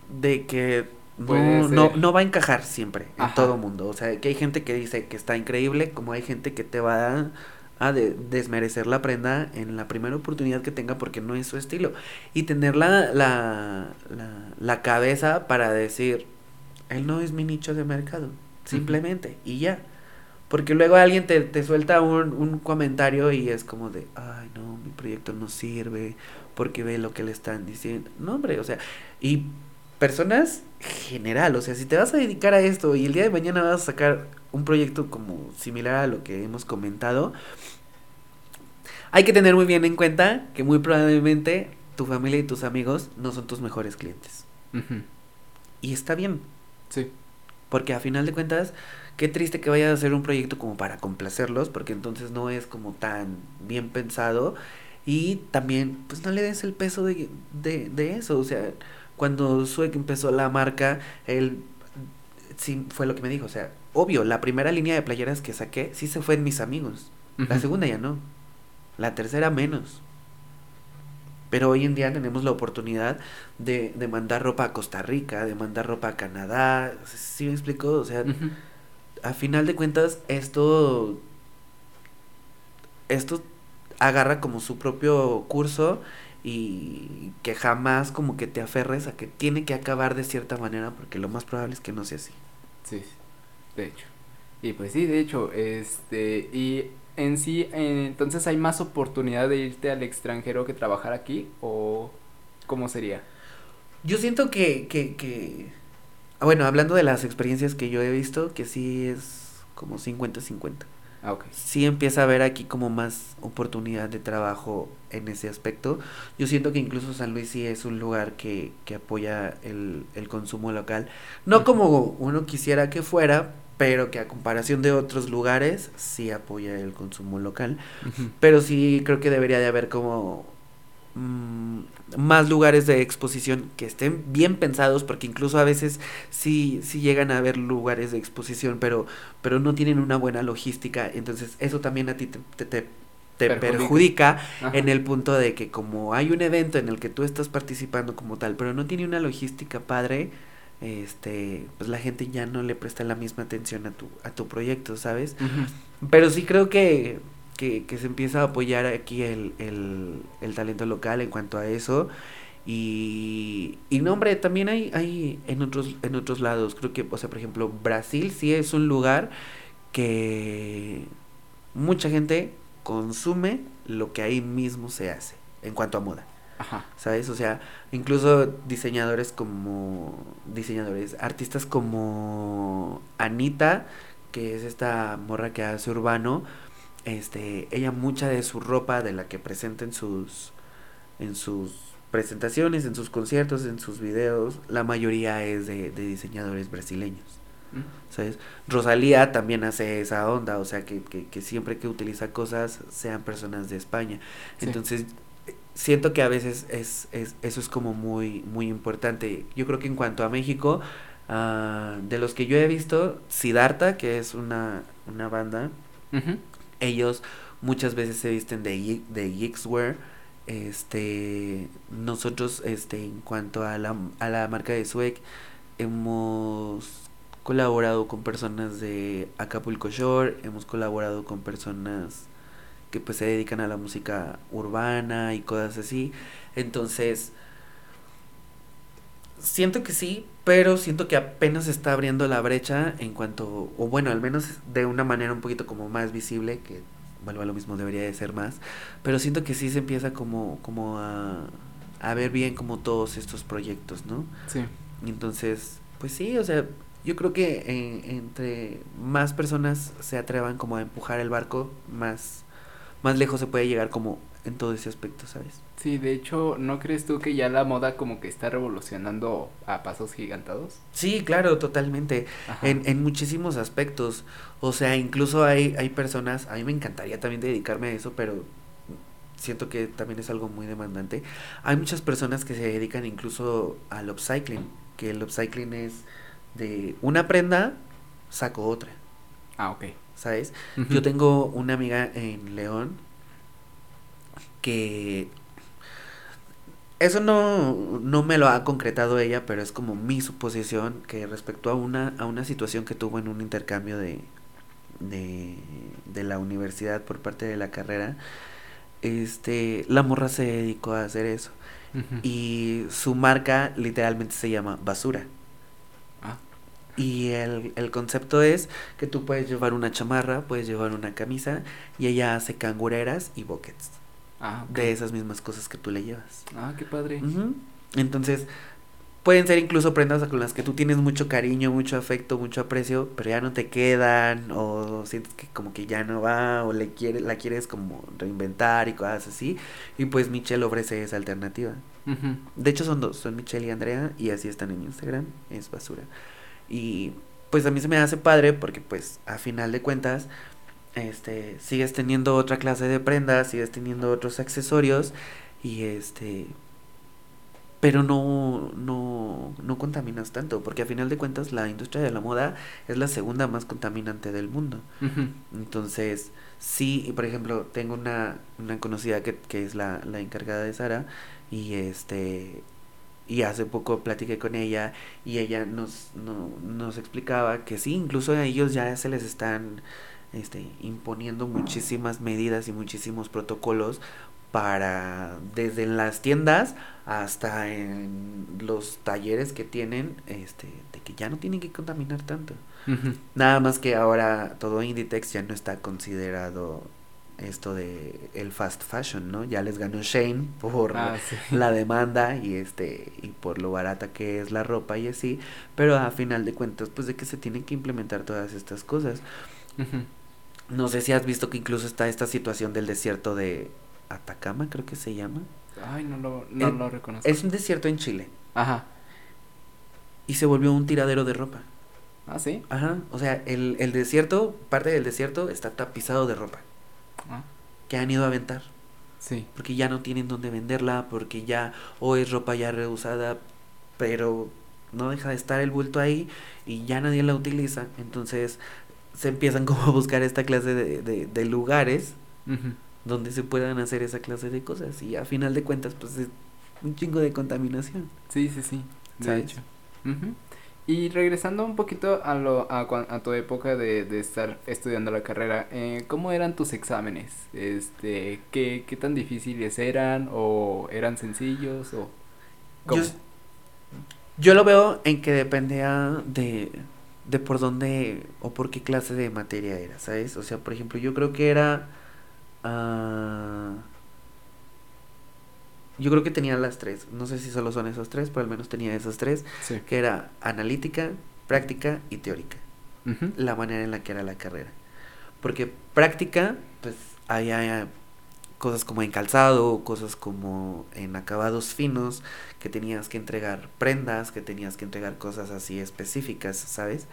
de que no, no, no, va a encajar siempre en todo mundo. O sea, que hay gente que dice que está increíble, como hay gente que te va a, a de, desmerecer la prenda en la primera oportunidad que tenga porque no es su estilo. Y tener la, la, la, la cabeza para decir, él no es mi nicho de mercado, simplemente, uh -huh. y ya. Porque luego alguien te, te suelta un, un, comentario y es como de, ay, no, mi proyecto no sirve, porque ve lo que le están diciendo. No, hombre, o sea, y personas general, o sea, si te vas a dedicar a esto y el día de mañana vas a sacar un proyecto como similar a lo que hemos comentado, hay que tener muy bien en cuenta que muy probablemente tu familia y tus amigos no son tus mejores clientes. Y está bien. Sí. Porque a final de cuentas, qué triste que vayas a hacer un proyecto como para complacerlos, porque entonces no es como tan bien pensado. Y también, pues no le des el peso de, de, de eso. O sea, cuando Suek empezó la marca, él sí fue lo que me dijo. O sea, obvio, la primera línea de playeras que saqué sí se fue en mis amigos. La segunda ya no. La tercera menos. Pero hoy en día tenemos la oportunidad de, de mandar ropa a Costa Rica, de mandar ropa a Canadá. ¿Sí me explico? O sea, a final de cuentas, esto. Esto agarra como su propio curso y que jamás como que te aferres a que tiene que acabar de cierta manera porque lo más probable es que no sea así. Sí, de hecho. Y pues sí, de hecho, este, y en sí, entonces hay más oportunidad de irte al extranjero que trabajar aquí o cómo sería? Yo siento que, que, que, ah, bueno, hablando de las experiencias que yo he visto, que sí es como 50-50. Ah. Sí empieza a haber aquí como más oportunidad de trabajo en ese aspecto. Yo siento que incluso San Luis sí es un lugar que, que apoya el, el consumo local. No como uno quisiera que fuera, pero que a comparación de otros lugares sí apoya el consumo local. Pero sí creo que debería de haber como mm, más lugares de exposición que estén bien pensados, porque incluso a veces sí, sí llegan a haber lugares de exposición, pero, pero no tienen una buena logística, entonces eso también a ti te, te, te perjudica, en el punto de que como hay un evento en el que tú estás participando como tal, pero no tiene una logística padre, este, pues la gente ya no le presta la misma atención a tu, a tu proyecto, ¿sabes? Pero sí creo que, que, que, se empieza a apoyar aquí el, el, el, talento local en cuanto a eso. Y, y no, hombre, también hay, hay en otros, en otros lados, creo que, o sea, por ejemplo, Brasil sí es un lugar que mucha gente consume lo que ahí mismo se hace en cuanto a moda. Ajá. ¿Sabes? O sea, incluso diseñadores como. Diseñadores, artistas como Anita, que es esta morra que hace urbano. Este, ella mucha de su ropa de la que presenta en sus. en sus presentaciones, en sus conciertos, en sus videos, la mayoría es de, de diseñadores brasileños. Mm. ¿Sabes? Rosalía también hace esa onda, o sea, que, que, que siempre que utiliza cosas sean personas de España. Sí. Entonces, siento que a veces es, es, eso es como muy, muy importante. Yo creo que en cuanto a México, uh, de los que yo he visto, Siddhartha, que es una, una banda, uh -huh. Ellos muchas veces se visten de, de Geekswear. Este, nosotros, este, en cuanto a la, a la marca de Swag, hemos colaborado con personas de Acapulco Shore, hemos colaborado con personas que pues se dedican a la música urbana y cosas así. Entonces, siento que sí, pero siento que apenas está abriendo la brecha en cuanto, o bueno, al menos de una manera un poquito como más visible, que vuelvo a lo mismo, debería de ser más, pero siento que sí se empieza como, como a, a ver bien como todos estos proyectos, ¿no? Sí. Entonces, pues sí, o sea, yo creo que eh, entre más personas se atrevan como a empujar el barco, más más lejos se puede llegar como en todo ese aspecto, ¿sabes? Sí, de hecho, ¿no crees tú que ya la moda como que está revolucionando a pasos gigantados? Sí, claro, totalmente. En, en muchísimos aspectos. O sea, incluso hay, hay personas, a mí me encantaría también dedicarme a eso, pero siento que también es algo muy demandante. Hay muchas personas que se dedican incluso al upcycling, que el upcycling es de una prenda, saco otra. Ah, ok. ¿sabes? Uh -huh. Yo tengo una amiga en León que eso no, no me lo ha concretado ella, pero es como mi suposición que respecto a una, a una situación que tuvo en un intercambio de, de, de la universidad por parte de la carrera, este, la morra se dedicó a hacer eso. Uh -huh. Y su marca literalmente se llama Basura. Ah. Y el, el, concepto es que tú puedes llevar una chamarra, puedes llevar una camisa y ella hace cangureras y buckets. Ah, okay. De esas mismas cosas que tú le llevas. Ah, qué padre. Uh -huh. Entonces, pueden ser incluso prendas con las que tú tienes mucho cariño, mucho afecto, mucho aprecio, pero ya no te quedan o sientes que como que ya no va o le quiere, la quieres como reinventar y cosas así. Y pues Michelle ofrece esa alternativa. De hecho son dos, son Michelle y Andrea y así están en Instagram, es basura. Y pues a mí se me hace padre porque pues a final de cuentas este sigues teniendo otra clase de prendas, sigues teniendo otros accesorios y este pero no, no, no contaminas tanto, porque a final de cuentas la industria de la moda es la segunda más contaminante del mundo. Entonces, sí, y por ejemplo, tengo una, una conocida que, que es la, la encargada de Sara, y este y hace poco platiqué con ella y ella nos, no, nos explicaba que sí, incluso a ellos ya se les están este, imponiendo muchísimas medidas y muchísimos protocolos para desde en las tiendas hasta en los talleres que tienen este de que ya no tienen que contaminar tanto. Nada más que ahora todo Inditex ya no está considerado esto de el fast fashion no ya les ganó Shane por ah, la demanda y este y por lo barata que es la ropa y así pero a final de cuentas pues de que se tienen que implementar todas estas cosas no sé si has visto que incluso está esta situación del desierto de Atacama, creo que se llama. Ay, no lo, no lo reconozco. Es un desierto en Chile. Ajá. Y se volvió un tiradero de ropa. Ah, sí. Ajá. O sea, el, el desierto, parte del desierto está tapizado de ropa. Ah. Que han ido a aventar. Sí. Porque ya no tienen dónde venderla, porque ya, o es ropa ya reusada, pero no deja de estar el bulto ahí y ya nadie la utiliza. Entonces se empiezan como a buscar esta clase de, de, de lugares donde se puedan hacer esa clase de cosas. Y a final de cuentas pues es un chingo de contaminación. Sí, sí, sí, de hecho. Y regresando un poquito a, lo, a, a tu época de, de, estar estudiando la carrera, eh, ¿cómo eran tus exámenes? Este, ¿qué, ¿Qué tan difíciles eran o eran sencillos o Yo, yo lo veo en que dependía de, de por dónde o por qué clase de materia era, ¿sabes? O sea, por ejemplo, yo creo que era Ah, yo creo que tenía las tres. No sé si solo son esas tres, pero al menos tenía esas tres. Que era analítica, práctica y teórica. La manera en la que era la carrera. Porque práctica, pues había cosas como en calzado, cosas como en acabados finos, que tenías que entregar prendas, que tenías que entregar cosas así específicas, ¿sabes?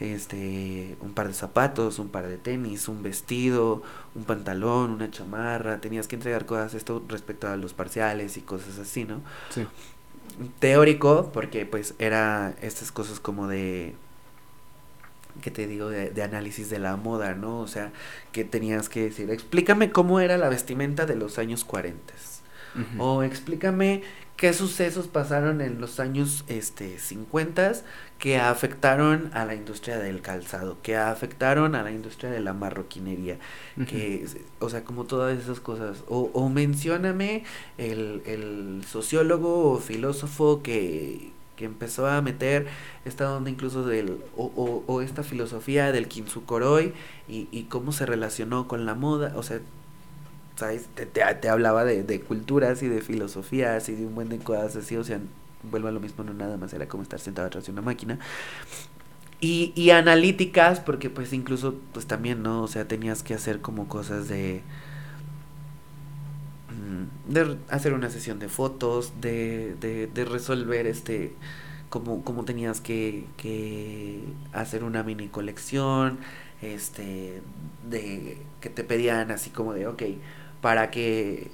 este, un par de zapatos, un par de tenis, un vestido, un pantalón, una chamarra, tenías que entregar cosas esto respecto a los parciales y cosas así, ¿no? Sí. Teórico, porque pues era estas cosas como de que te digo de, de, análisis de la moda, ¿no? O sea, que tenías que decir, explícame cómo era la vestimenta de los años 40. O explícame qué sucesos pasaron en los años este 50 que afectaron a la industria del calzado, que afectaron a la industria de la marroquinería, que, o sea, como todas esas cosas. O, o mencióname el, el sociólogo o filósofo que, empezó a meter esta onda incluso del, o, o, esta filosofía del Kintsukuroi y, y cómo se relacionó con la moda, o sea, ¿sabes? Te, te, te hablaba de, de, culturas y de filosofías y de un buen de cosas así, o sea, vuelvo a lo mismo, no nada más era como estar sentado atrás de una máquina. Y, y analíticas, porque pues incluso, pues también, ¿no? O sea, tenías que hacer como cosas de de hacer una sesión de fotos, de, de, de resolver este, como, como tenías que, que hacer una mini colección, este, de que te pedían así como de, ok, para que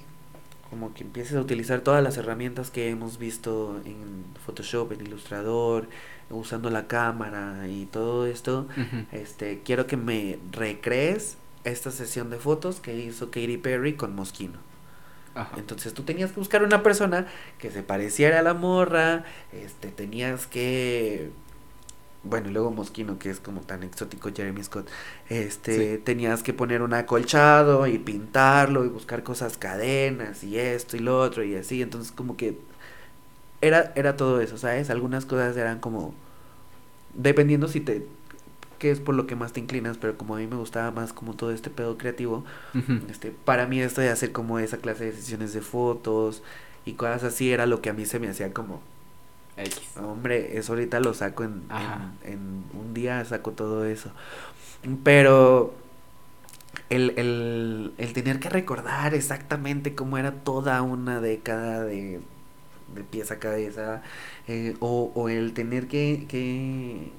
como que empieces a utilizar todas las herramientas que hemos visto en Photoshop, en Illustrator, usando la cámara y todo esto, este, quiero que me recrees esta sesión de fotos que hizo Katy Perry con Entonces tú tenías que buscar una persona que se pareciera a la morra, este, tenías que bueno, y luego Mosquino, que es como tan exótico Jeremy Scott, este, tenías que poner un acolchado y pintarlo y buscar cosas cadenas y esto y lo otro y así, entonces como que era, era todo eso, ¿sabes? Algunas cosas eran como, dependiendo si te, qué es por lo que más te inclinas, pero como a mí me gustaba más como todo este pedo creativo, este, para mí esto de hacer como esa clase de sesiones de fotos y cosas así era lo que a mí se me hacía como X. Hombre, eso ahorita lo saco en, en, en, un día, saco todo eso. Pero el, el, el tener que recordar exactamente cómo era toda una década de, de pieza a cabeza, eh, o, o el tener que, que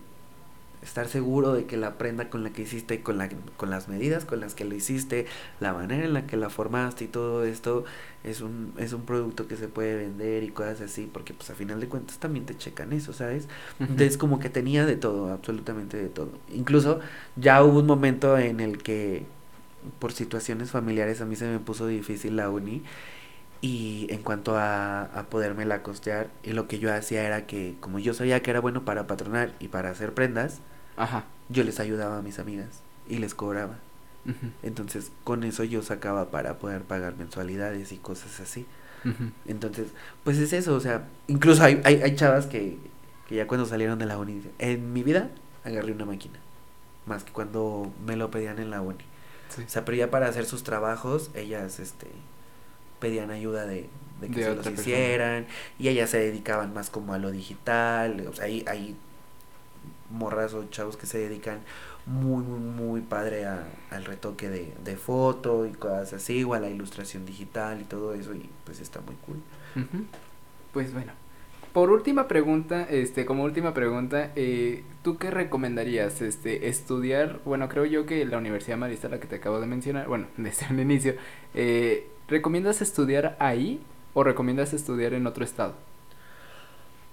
estar seguro de que la prenda con la que hiciste, con, la, con las medidas con las que lo hiciste, la manera en la que la formaste y todo esto es un, es un producto que se puede vender y cosas así, porque pues a final de cuentas también te checan eso, ¿sabes? Entonces como que tenía de todo, absolutamente de todo. Incluso ya hubo un momento en el que por situaciones familiares a mí se me puso difícil la uni y en cuanto a, a la costear, y lo que yo hacía era que, como yo sabía que era bueno para patronar y para hacer prendas, Ajá. yo les ayudaba a mis amigas y les cobraba. Entonces, con eso yo sacaba para poder pagar mensualidades y cosas así. Entonces, pues es eso, o sea, incluso hay, hay, hay chavas que, que ya cuando salieron de la uni, en mi vida agarré una máquina, más que cuando me lo pedían en la uni. O sea, pero ya para hacer sus trabajos, ellas, este, pedían ayuda de, de que se los hicieran y ellas se dedicaban más como a lo digital, o sea, hay, hay morras o chavos que se dedican muy, muy, muy padre a, al retoque de, de foto y cosas así, o a la ilustración digital y todo eso, y pues está muy cool. Pues bueno, por última pregunta, este, como última pregunta, eh, ¿tú qué recomendarías? Este, estudiar, bueno, creo yo que la Universidad Marista, la que te acabo de mencionar, bueno, desde el inicio, eh, ¿recomiendas estudiar ahí o recomiendas estudiar en otro estado?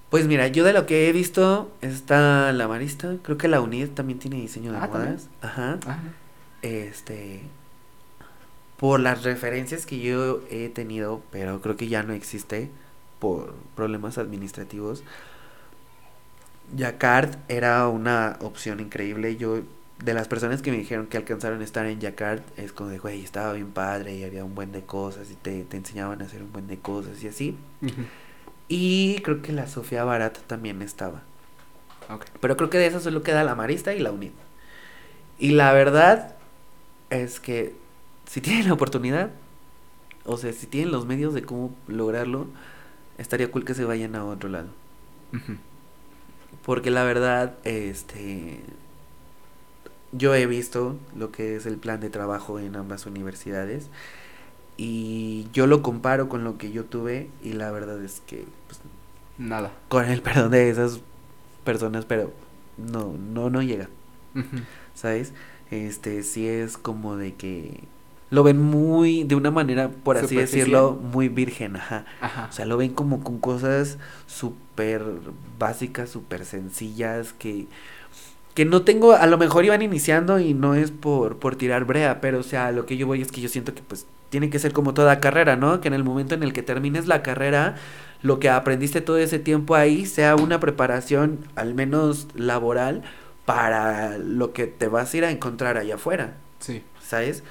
Pues mira, yo de lo que he visto está la Marista, creo que la UNID también tiene diseño de ah, modas. Ajá. Este por las referencias que yo he tenido, pero creo que ya no existe por problemas administrativos. Jacquard era una opción increíble. Yo de las personas que me dijeron que alcanzaron a estar en Jacquard, es como de, güey, estaba bien padre y había un buen de cosas y te, te enseñaban a hacer un buen de cosas y así. Y creo que la Sofía Barata también estaba. Pero creo que de eso solo queda la Marista y la UNID. Y la verdad es que si tienen la oportunidad, o sea, si tienen los medios de cómo lograrlo, estaría cool que se vayan a otro lado. Porque la verdad, este, yo he visto lo que es el plan de trabajo en ambas universidades y yo lo comparo con lo que yo tuve y la verdad es que pues, nada. con el perdón de esas personas pero no no no llega sabes este sí es como de que lo ven muy de una manera por así decirlo muy virgen ajá. o sea lo ven como con cosas súper básicas súper sencillas que que no tengo, a lo mejor iban iniciando y no es por, por tirar brea, pero o sea, lo que yo voy es que yo siento que pues tiene que ser como toda carrera, ¿no? Que en el momento en el que termines la carrera, lo que aprendiste todo ese tiempo ahí sea una preparación, al menos laboral, para lo que te vas a ir a encontrar allá afuera. Sí. ¿Sabes?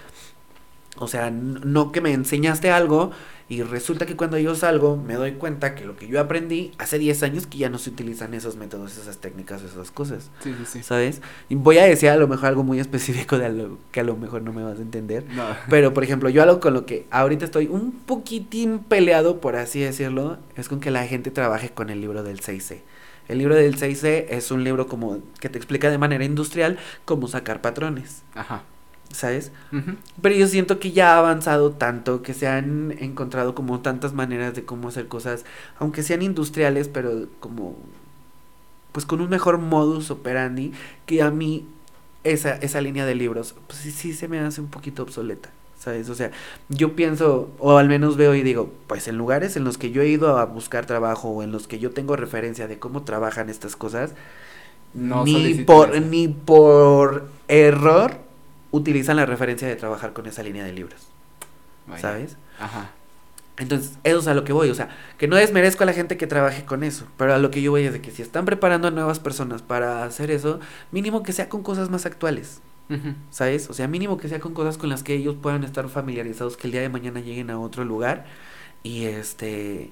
O sea, no que me enseñaste algo y resulta que cuando yo salgo me doy cuenta que lo que yo aprendí hace 10 años que ya no se utilizan esos métodos, esas técnicas, esas cosas. Sí, sí, sí. ¿Sabes? Y voy a decir a lo mejor algo muy específico de algo que a lo mejor no me vas a entender. No. Pero, por ejemplo, yo algo con lo que ahorita estoy un poquitín peleado, por así decirlo, es con que la gente trabaje con el libro del 6C. El libro del 6C es un libro como que te explica de manera industrial cómo sacar patrones. Ajá. ¿Sabes? Pero yo siento que ya ha avanzado tanto, que se han encontrado como tantas maneras de cómo hacer cosas, aunque sean industriales, pero como, pues con un mejor modus operandi, que a mí esa, esa línea de libros, pues sí, sí se me hace un poquito obsoleta. ¿Sabes? O sea, yo pienso, o al menos veo y digo, pues en lugares en los que yo he ido a buscar trabajo o en los que yo tengo referencia de cómo trabajan estas cosas, no ni por, ni por error utilizan la referencia de trabajar con esa línea de libros. ¿Sabes? Ajá. Entonces, eso es a lo que voy, o sea, que no desmerezco a la gente que trabaje con eso, pero a lo que yo voy es de que si están preparando a nuevas personas para hacer eso, mínimo que sea con cosas más actuales, ¿sabes? O sea, mínimo que sea con cosas con las que ellos puedan estar familiarizados, que el día de mañana lleguen a otro lugar y este...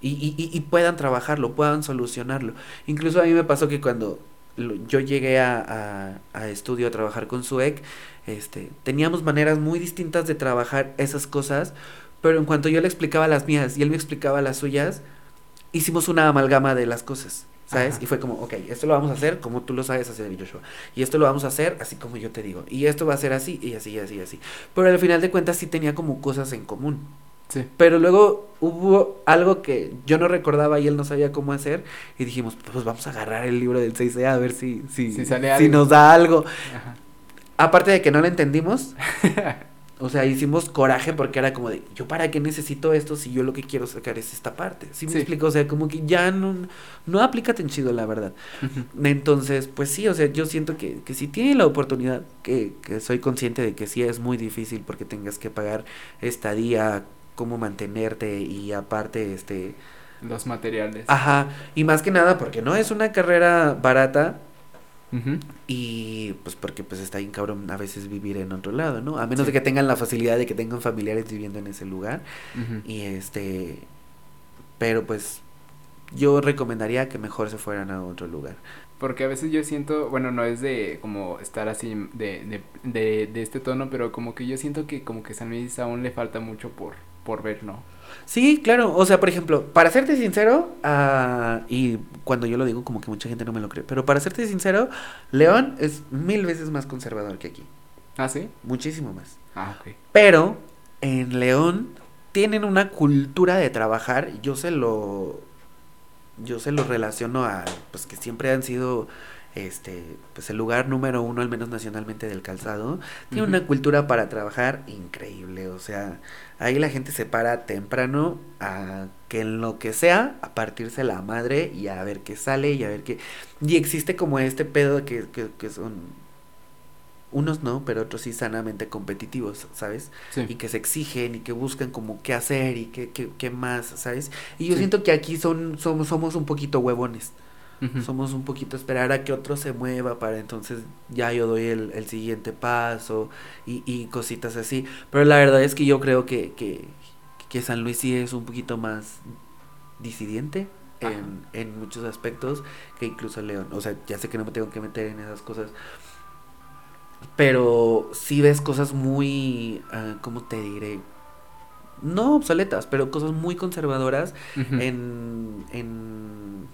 Y, y, y puedan trabajarlo, puedan solucionarlo. Incluso a mí me pasó que cuando yo llegué a, a, estudio a trabajar con SUEC, este, teníamos maneras muy distintas de trabajar esas cosas, pero en cuanto yo le explicaba las mías y él me explicaba las suyas, hicimos una amalgama de las cosas. ¿Sabes? Y fue como, ok, esto lo vamos a hacer como tú lo sabes hacer, Joshua. Y esto lo vamos a hacer así como yo te digo. Y esto va a ser así, y así, y así, y así. Pero al final de cuentas sí tenía como cosas en común. Sí. Pero luego hubo algo que yo no recordaba y él no sabía cómo hacer. Y dijimos, pues vamos a agarrar el libro del 6 a ver si, si, Si sale si nos da algo. Ajá. Aparte de que no lo entendimos, o sea, hicimos coraje porque era como de, yo para qué necesito esto si yo lo que quiero sacar es esta parte. ¿Sí me Sí. explico? O sea, como que ya no, no aplica tan chido, la verdad. Entonces, pues sí, o sea, yo siento que, que si tiene la oportunidad, que, que soy consciente de que sí es muy difícil porque tengas que pagar estadía, cómo mantenerte y aparte, este, Los materiales. ajá, y más que nada porque no es una carrera barata y pues porque pues está bien cabrón a veces vivir en otro lado, ¿no? A menos Sí. de que tengan la facilidad de que tengan familiares viviendo en ese lugar y este, pero pues yo recomendaría que mejor se fueran a otro lugar. Porque a veces yo siento, bueno, no es de como estar así de, de, de, de este tono, pero como que yo siento que como que San Luis aún le falta mucho por, por ver, ¿no? Sí, claro. O sea, por ejemplo, para serte sincero, ah, y cuando yo lo digo, como que mucha gente no me lo cree, pero para serte sincero, León es mil veces más conservador que aquí. ¿Ah, sí? Muchísimo más. Ah, ok. Pero en León tienen una cultura de trabajar. Yo se lo. Yo se lo relaciono a. Pues que siempre han sido. Este. Pues el lugar número uno, al menos nacionalmente, del calzado. Tiene una cultura para trabajar increíble. O sea, ahí la gente se para temprano a que en lo que sea, a partirse la madre y a ver qué sale y a ver qué. Y existe como este pedo que, que, que son. Unos no, pero otros sí sanamente competitivos, ¿sabes? Sí. y que se exigen y que buscan como qué hacer y qué, qué, qué más, ¿sabes? Y yo Sí. siento que aquí son, somos, somos un poquito huevones, Somos un poquito esperar a que otro se mueva para entonces ya yo doy el, el siguiente paso y, y cositas así. Pero la verdad es que yo creo que, que, que San Luis sí es un poquito más disidente. En, en muchos aspectos que incluso León, o sea, ya sé que no me tengo que meter en esas cosas, pero sí ves cosas muy, ah, ¿cómo te diré? No obsoletas, pero cosas muy conservadoras Ujú. en, en,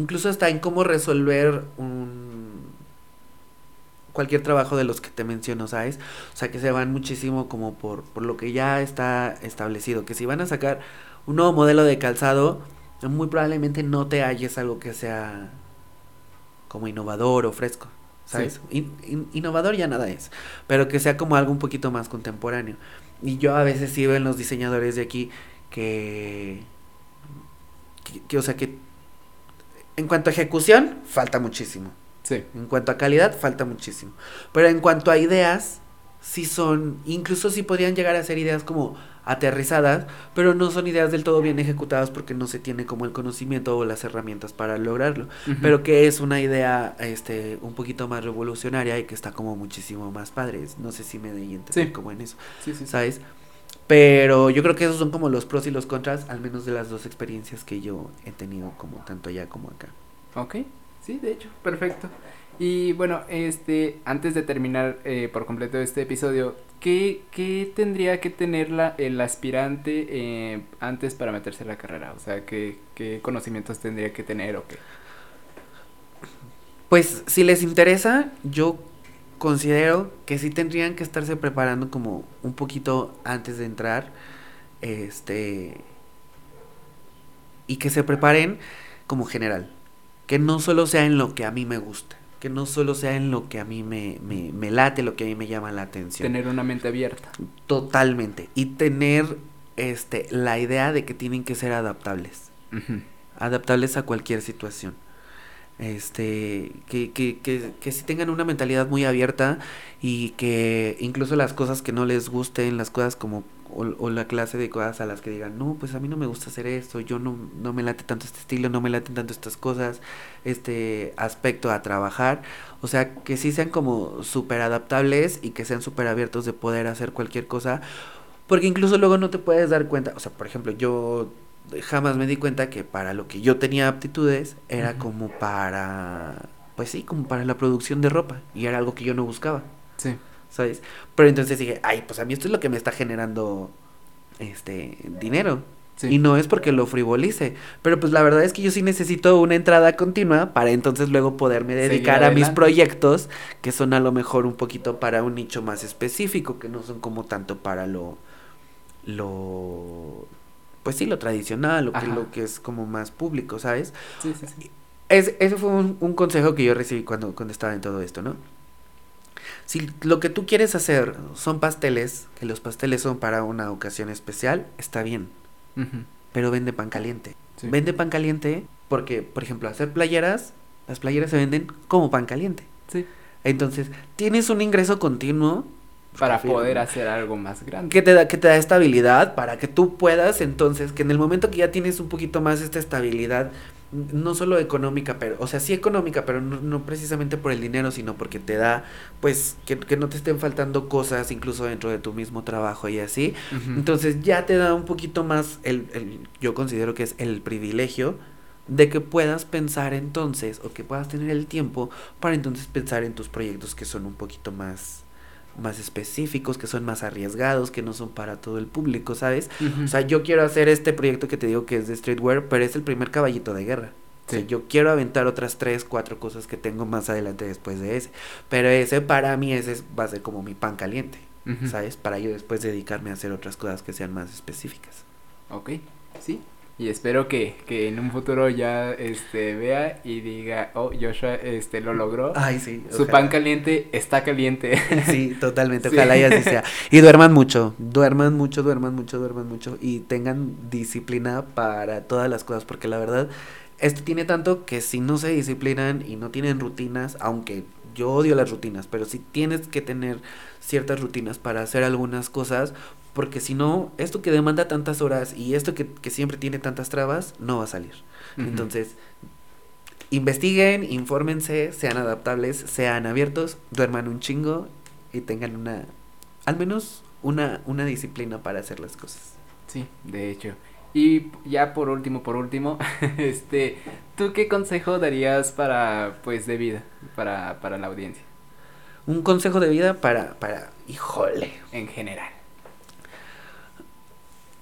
incluso hasta en cómo resolver un, cualquier trabajo de los que te menciono, ¿sabes? O sea, que se van muchísimo como por, por lo que ya está establecido, que si van a sacar un nuevo modelo de calzado, muy probablemente no te halles algo que sea como innovador o fresco, ¿sabes? In- in- innovador ya nada es, pero que sea como algo un poquito más contemporáneo. Y yo a veces sí veo en los diseñadores de aquí que, que, que, o sea, que en cuanto a ejecución, falta muchísimo. Sí. En cuanto a calidad, falta muchísimo. Pero en cuanto a ideas, sí son, incluso sí podrían llegar a ser ideas como aterrizadas, pero no son ideas del todo bien ejecutadas porque no se tiene como el conocimiento o las herramientas para lograrlo. Pero que es una idea este un poquito más revolucionaria y que está como muchísimo más padre. No sé si me de entender Sí. como en eso, Sí, sí, sí. ¿sabes? Pero yo creo que esos son como los pros y los contras, al menos de las dos experiencias que yo he tenido como tanto allá como acá. Ok, sí, de hecho, perfecto. Y bueno, este, antes de terminar eh, por completo este episodio, ¿qué, qué tendría que tener la, el aspirante eh, antes para meterse a la carrera? O sea, ¿qué, qué conocimientos tendría que tener o qué? Pues si les interesa, yo considero que sí tendrían que estarse preparando como un poquito antes de entrar. Este. Y que se preparen como general. Que no solo sea en lo que a mí me gusta. Que no solo sea en lo que a mí me, me, me late, lo que a mí me llama la atención. Tener una mente abierta. Totalmente. Y tener este, la idea de que tienen que ser adaptables adaptables a cualquier situación. Este, que, que, que, que si tengan una mentalidad muy abierta y que incluso las cosas que no les gusten, las cosas como, o, o la clase de cosas a las que digan, no, pues a mí no me gusta hacer esto, yo no, no me late tanto este estilo, no me laten tanto estas cosas, este aspecto a trabajar. O sea, que sí sean como súper adaptables y que sean súper abiertos de poder hacer cualquier cosa. Porque incluso luego no te puedes dar cuenta, o sea, por ejemplo, yo jamás me di cuenta que para lo que yo tenía aptitudes era como para, pues sí, como para la producción de ropa y era algo que yo no buscaba, Sí. ¿sabes? Pero entonces dije, ay, pues a mí esto es lo que me está generando, este, dinero. Y no es porque lo frivolice, pero pues la verdad es que yo sí necesito una entrada continua para entonces luego poderme dedicar a mis proyectos que son a lo mejor un poquito para un nicho más específico, que no son como tanto para lo lo pues sí, lo tradicional, lo que, lo que es como más público, ¿sabes? Sí, sí, sí. Es, ese fue un, un, consejo que yo recibí cuando, cuando estaba en todo esto, ¿no? Si lo que tú quieres hacer son pasteles, que los pasteles son para una ocasión especial, está bien. Pero vende pan caliente. Vende pan caliente porque, por ejemplo, hacer playeras, las playeras se venden como pan caliente. Sí. Entonces, tienes un ingreso continuo para poder hacer algo más grande. Que te da que te da estabilidad para que tú puedas entonces que en el momento que ya tienes un poquito más esta estabilidad no solo económica, pero, o sea, sí económica, pero no, precisamente por el dinero, sino porque te da, pues, que, que, no te estén faltando cosas, incluso dentro de tu mismo trabajo y así. Entonces ya te da un poquito más, el, el, yo considero que es el privilegio de que puedas pensar entonces, o que puedas tener el tiempo para entonces pensar en tus proyectos que son un poquito más más específicos, que son más arriesgados, que no son para todo el público, ¿sabes? O sea, yo quiero hacer este proyecto que te digo que es de streetwear, pero es el primer caballito de guerra. yo quiero aventar otras tres, cuatro cosas que tengo más adelante después de ese. Pero ese para mí ese va a ser como mi pan caliente, ¿sabes? Para yo después dedicarme a hacer otras cosas que sean más específicas. Ok, sí, y espero que, que en un futuro ya este vea y diga, oh, Joshua este lo logró. Ay, sí. Su pan caliente está caliente. Sí, totalmente. Ojalá y así sea. Y duerman mucho, duerman mucho, duerman mucho, duerman mucho y tengan disciplina para todas las cosas, porque la verdad esto tiene tanto que si no se disciplinan y no tienen rutinas, aunque yo odio las rutinas, pero si tienes que tener ciertas rutinas para hacer algunas cosas, porque si no, esto que demanda tantas horas y esto que, siempre tiene tantas trabas, no va a salir. Entonces, investiguen, infórmense, sean adaptables, sean abiertos, duerman un chingo y tengan una, al menos una, una disciplina para hacer las cosas. Sí, de hecho. Y ya por último, por último, este, ¿tú qué consejo darías para, pues, de vida, para, para la audiencia? Un consejo de vida para, para, híjole. En general.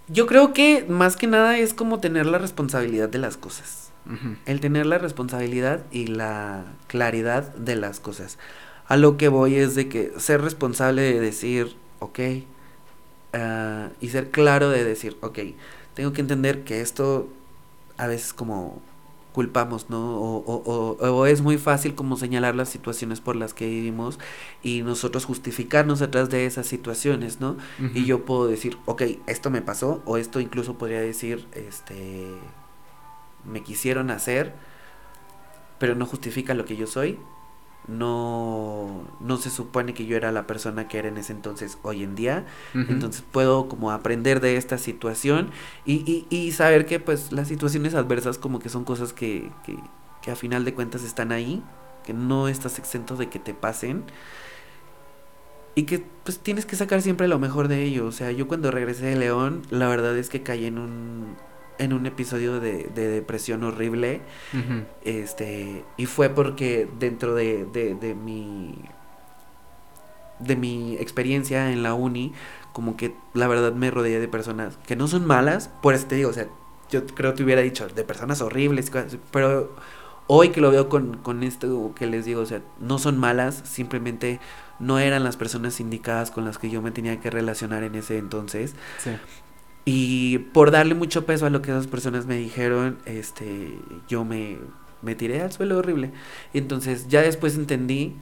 Yo creo que más que nada es como tener la responsabilidad de las cosas. El tener la responsabilidad y la claridad de las cosas. A lo que voy es de que ser responsable de decir, ok, ah, y ser claro de decir, ok, tengo que entender que esto a veces como culpamos, ¿no? O, o, o, es muy fácil como señalar las situaciones por las que vivimos y nosotros justificarnos detrás de esas situaciones, ¿no? Y yo puedo decir, ok, esto me pasó, o esto incluso podría decir, este, me quisieron hacer, pero no justifica lo que yo soy, no, no se supone que yo era la persona que era en ese entonces hoy en día. Entonces puedo como aprender de esta situación y, y, y, saber que pues las situaciones adversas como que son cosas que, que, que a final de cuentas están ahí, que no estás exento de que te pasen. Y que pues tienes que sacar siempre lo mejor de ello. O sea, yo cuando regresé de León, la verdad es que caí en un en un episodio de, de depresión horrible. Este, y fue porque dentro de, de, de, mi de mi experiencia en la uni, como que la verdad me rodeé de personas que no son malas, por eso te digo, o sea, yo creo que hubiera dicho de personas horribles, pero hoy que lo veo con, con esto que les digo, o sea, no son malas, simplemente no eran las personas indicadas con las que yo me tenía que relacionar en ese entonces. Sí. Y por darle mucho peso a lo que esas personas me dijeron, este, yo me, me tiré al suelo horrible. Entonces ya después entendí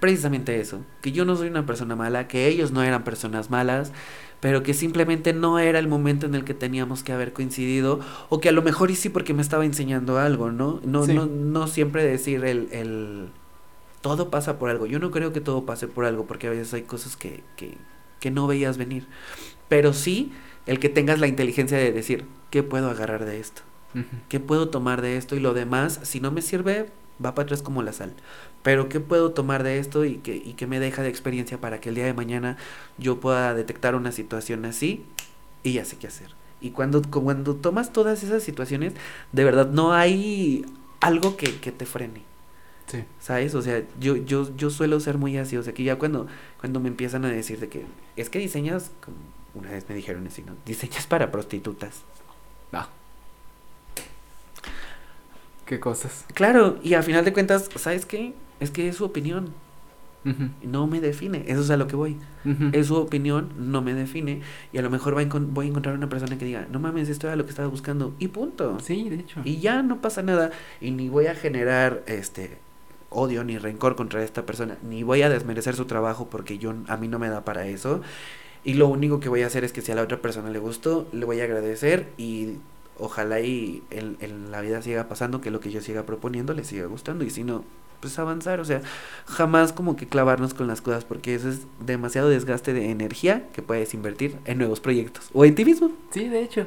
precisamente eso, que yo no soy una persona mala, que ellos no eran personas malas, pero que simplemente no era el momento en el que teníamos que haber coincidido, o que a lo mejor y sí porque me estaba enseñando algo, ¿no? No, no, no siempre decir el, el todo pasa por algo. Yo no creo que todo pase por algo, porque a veces hay cosas que, que, que no veías venir. Pero sí el que tengas la inteligencia de decir, ¿qué puedo agarrar de esto? ¿Qué puedo tomar de esto? Y lo demás, si no me sirve, va para atrás como la sal. Pero ¿qué puedo tomar de esto y que, y que me deja de experiencia para que el día de mañana yo pueda detectar una situación así y ya sé qué hacer? Y cuando, cuando tomas todas esas situaciones, de verdad no hay algo que, que te frene. Sí. ¿Sabes? O sea, yo, yo, yo suelo ser muy así. O sea, que ya cuando, cuando me empiezan a decir de que es que diseñas una vez me dijeron así, ¿no? Diseñas para prostitutas. No. ¿Qué cosas? Claro, y al final de cuentas, ¿sabes qué? Es que es su opinión. No me define, eso es a lo que voy. Es su opinión, no me define. Y a lo mejor va voy a encontrar una persona que diga, no mames, esto era lo que estaba buscando. Y punto. Sí, de hecho. Y ya no pasa nada. Y ni voy a generar este odio ni rencor contra esta persona. Ni voy a desmerecer su trabajo porque yo a mí no me da para eso. Y lo único que voy a hacer es que si a la otra persona le gustó, le voy a agradecer y ojalá y en, en la vida siga pasando que lo que yo siga proponiendo le siga gustando. Y si no, pues avanzar, o sea, jamás como que clavarnos con las cosas porque eso es demasiado desgaste de energía que puedes invertir en nuevos proyectos o en ti mismo. Sí, de hecho,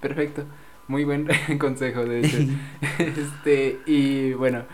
perfecto. Muy buen consejo, de hecho. este, y bueno,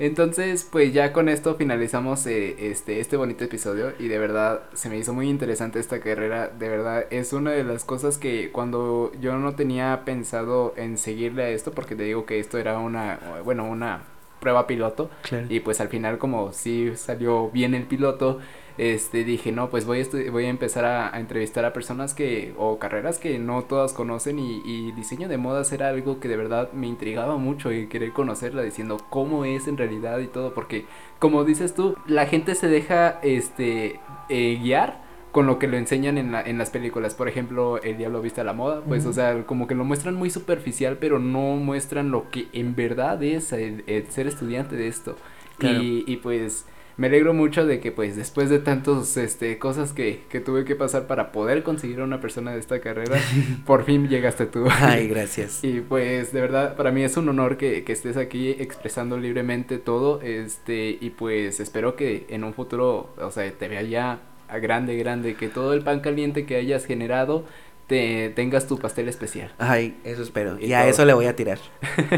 entonces, pues ya con esto finalizamos eh, este, este bonito episodio y de verdad se me hizo muy interesante esta carrera. De verdad es una de las cosas que cuando yo no tenía pensado en seguirle a esto, porque te digo que esto era una, bueno, una prueba piloto. Y pues al final como sí salió bien el piloto, este dije, no, pues voy a, voy a empezar a, entrevistar a personas que, o carreras que no todas conocen y, y, diseño de modas era algo que de verdad me intrigaba mucho y querer conocerla diciendo cómo es en realidad y todo, porque como dices tú, la gente se deja este eh, guiar con lo que lo enseñan en, la, en las películas. Por ejemplo, El Diablo Viste a la Moda, pues, o sea, como que lo muestran muy superficial, pero no muestran lo que en verdad es el, ser estudiante de esto. Y, y pues me alegro mucho de que pues después de tantos este cosas que, que tuve que pasar para poder conseguir a una persona de esta carrera, por fin llegaste tú. Ay, gracias. y pues de verdad para mí es un honor que, que, estés aquí expresando libremente todo, este, y pues espero que en un futuro, o sea, te vea ya a grande, grande, que todo el pan caliente que hayas generado te tengas tu pastel especial. Ay, eso espero. Y, a eso le voy a tirar.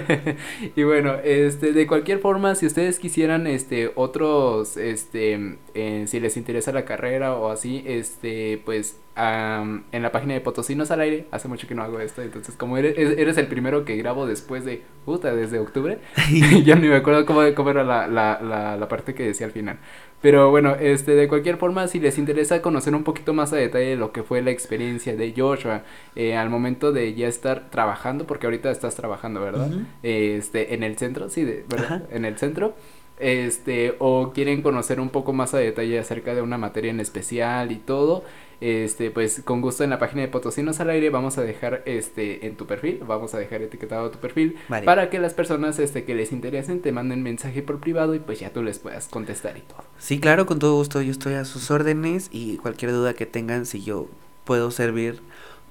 y bueno, este, de cualquier forma, si ustedes quisieran, este, otros, este, eh, si les interesa la carrera o así, este, pues, en la página de Potosinos al aire, hace mucho que no hago esto, entonces como eres, eres el primero que grabo después de, puta, desde octubre, ya ni me acuerdo cómo, cómo era la, la, la, la parte que decía al final. Pero bueno, este, de cualquier forma, si les interesa conocer un poquito más a detalle lo que fue la experiencia de Joshua eh, al momento de ya estar trabajando, porque ahorita estás trabajando, ¿verdad? Este, en el centro, sí, de, ¿verdad? En el centro. Este, o quieren conocer un poco más a detalle acerca de una materia en especial y todo, este, pues con gusto en la página de Potosinos al aire vamos a dejar este en tu perfil, vamos a dejar etiquetado tu perfil para que las personas este que les interesen te manden mensaje por privado y pues ya tú les puedas contestar y todo. Sí, claro, con todo gusto, yo estoy a sus órdenes y cualquier duda que tengan si yo puedo servir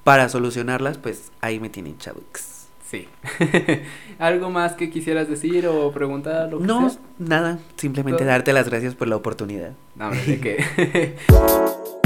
para solucionarlas, pues ahí me tienen chavux. Sí. ¿Algo más que quisieras decir o preguntar? Lo no, nada. Simplemente darte las gracias por la oportunidad. No, de que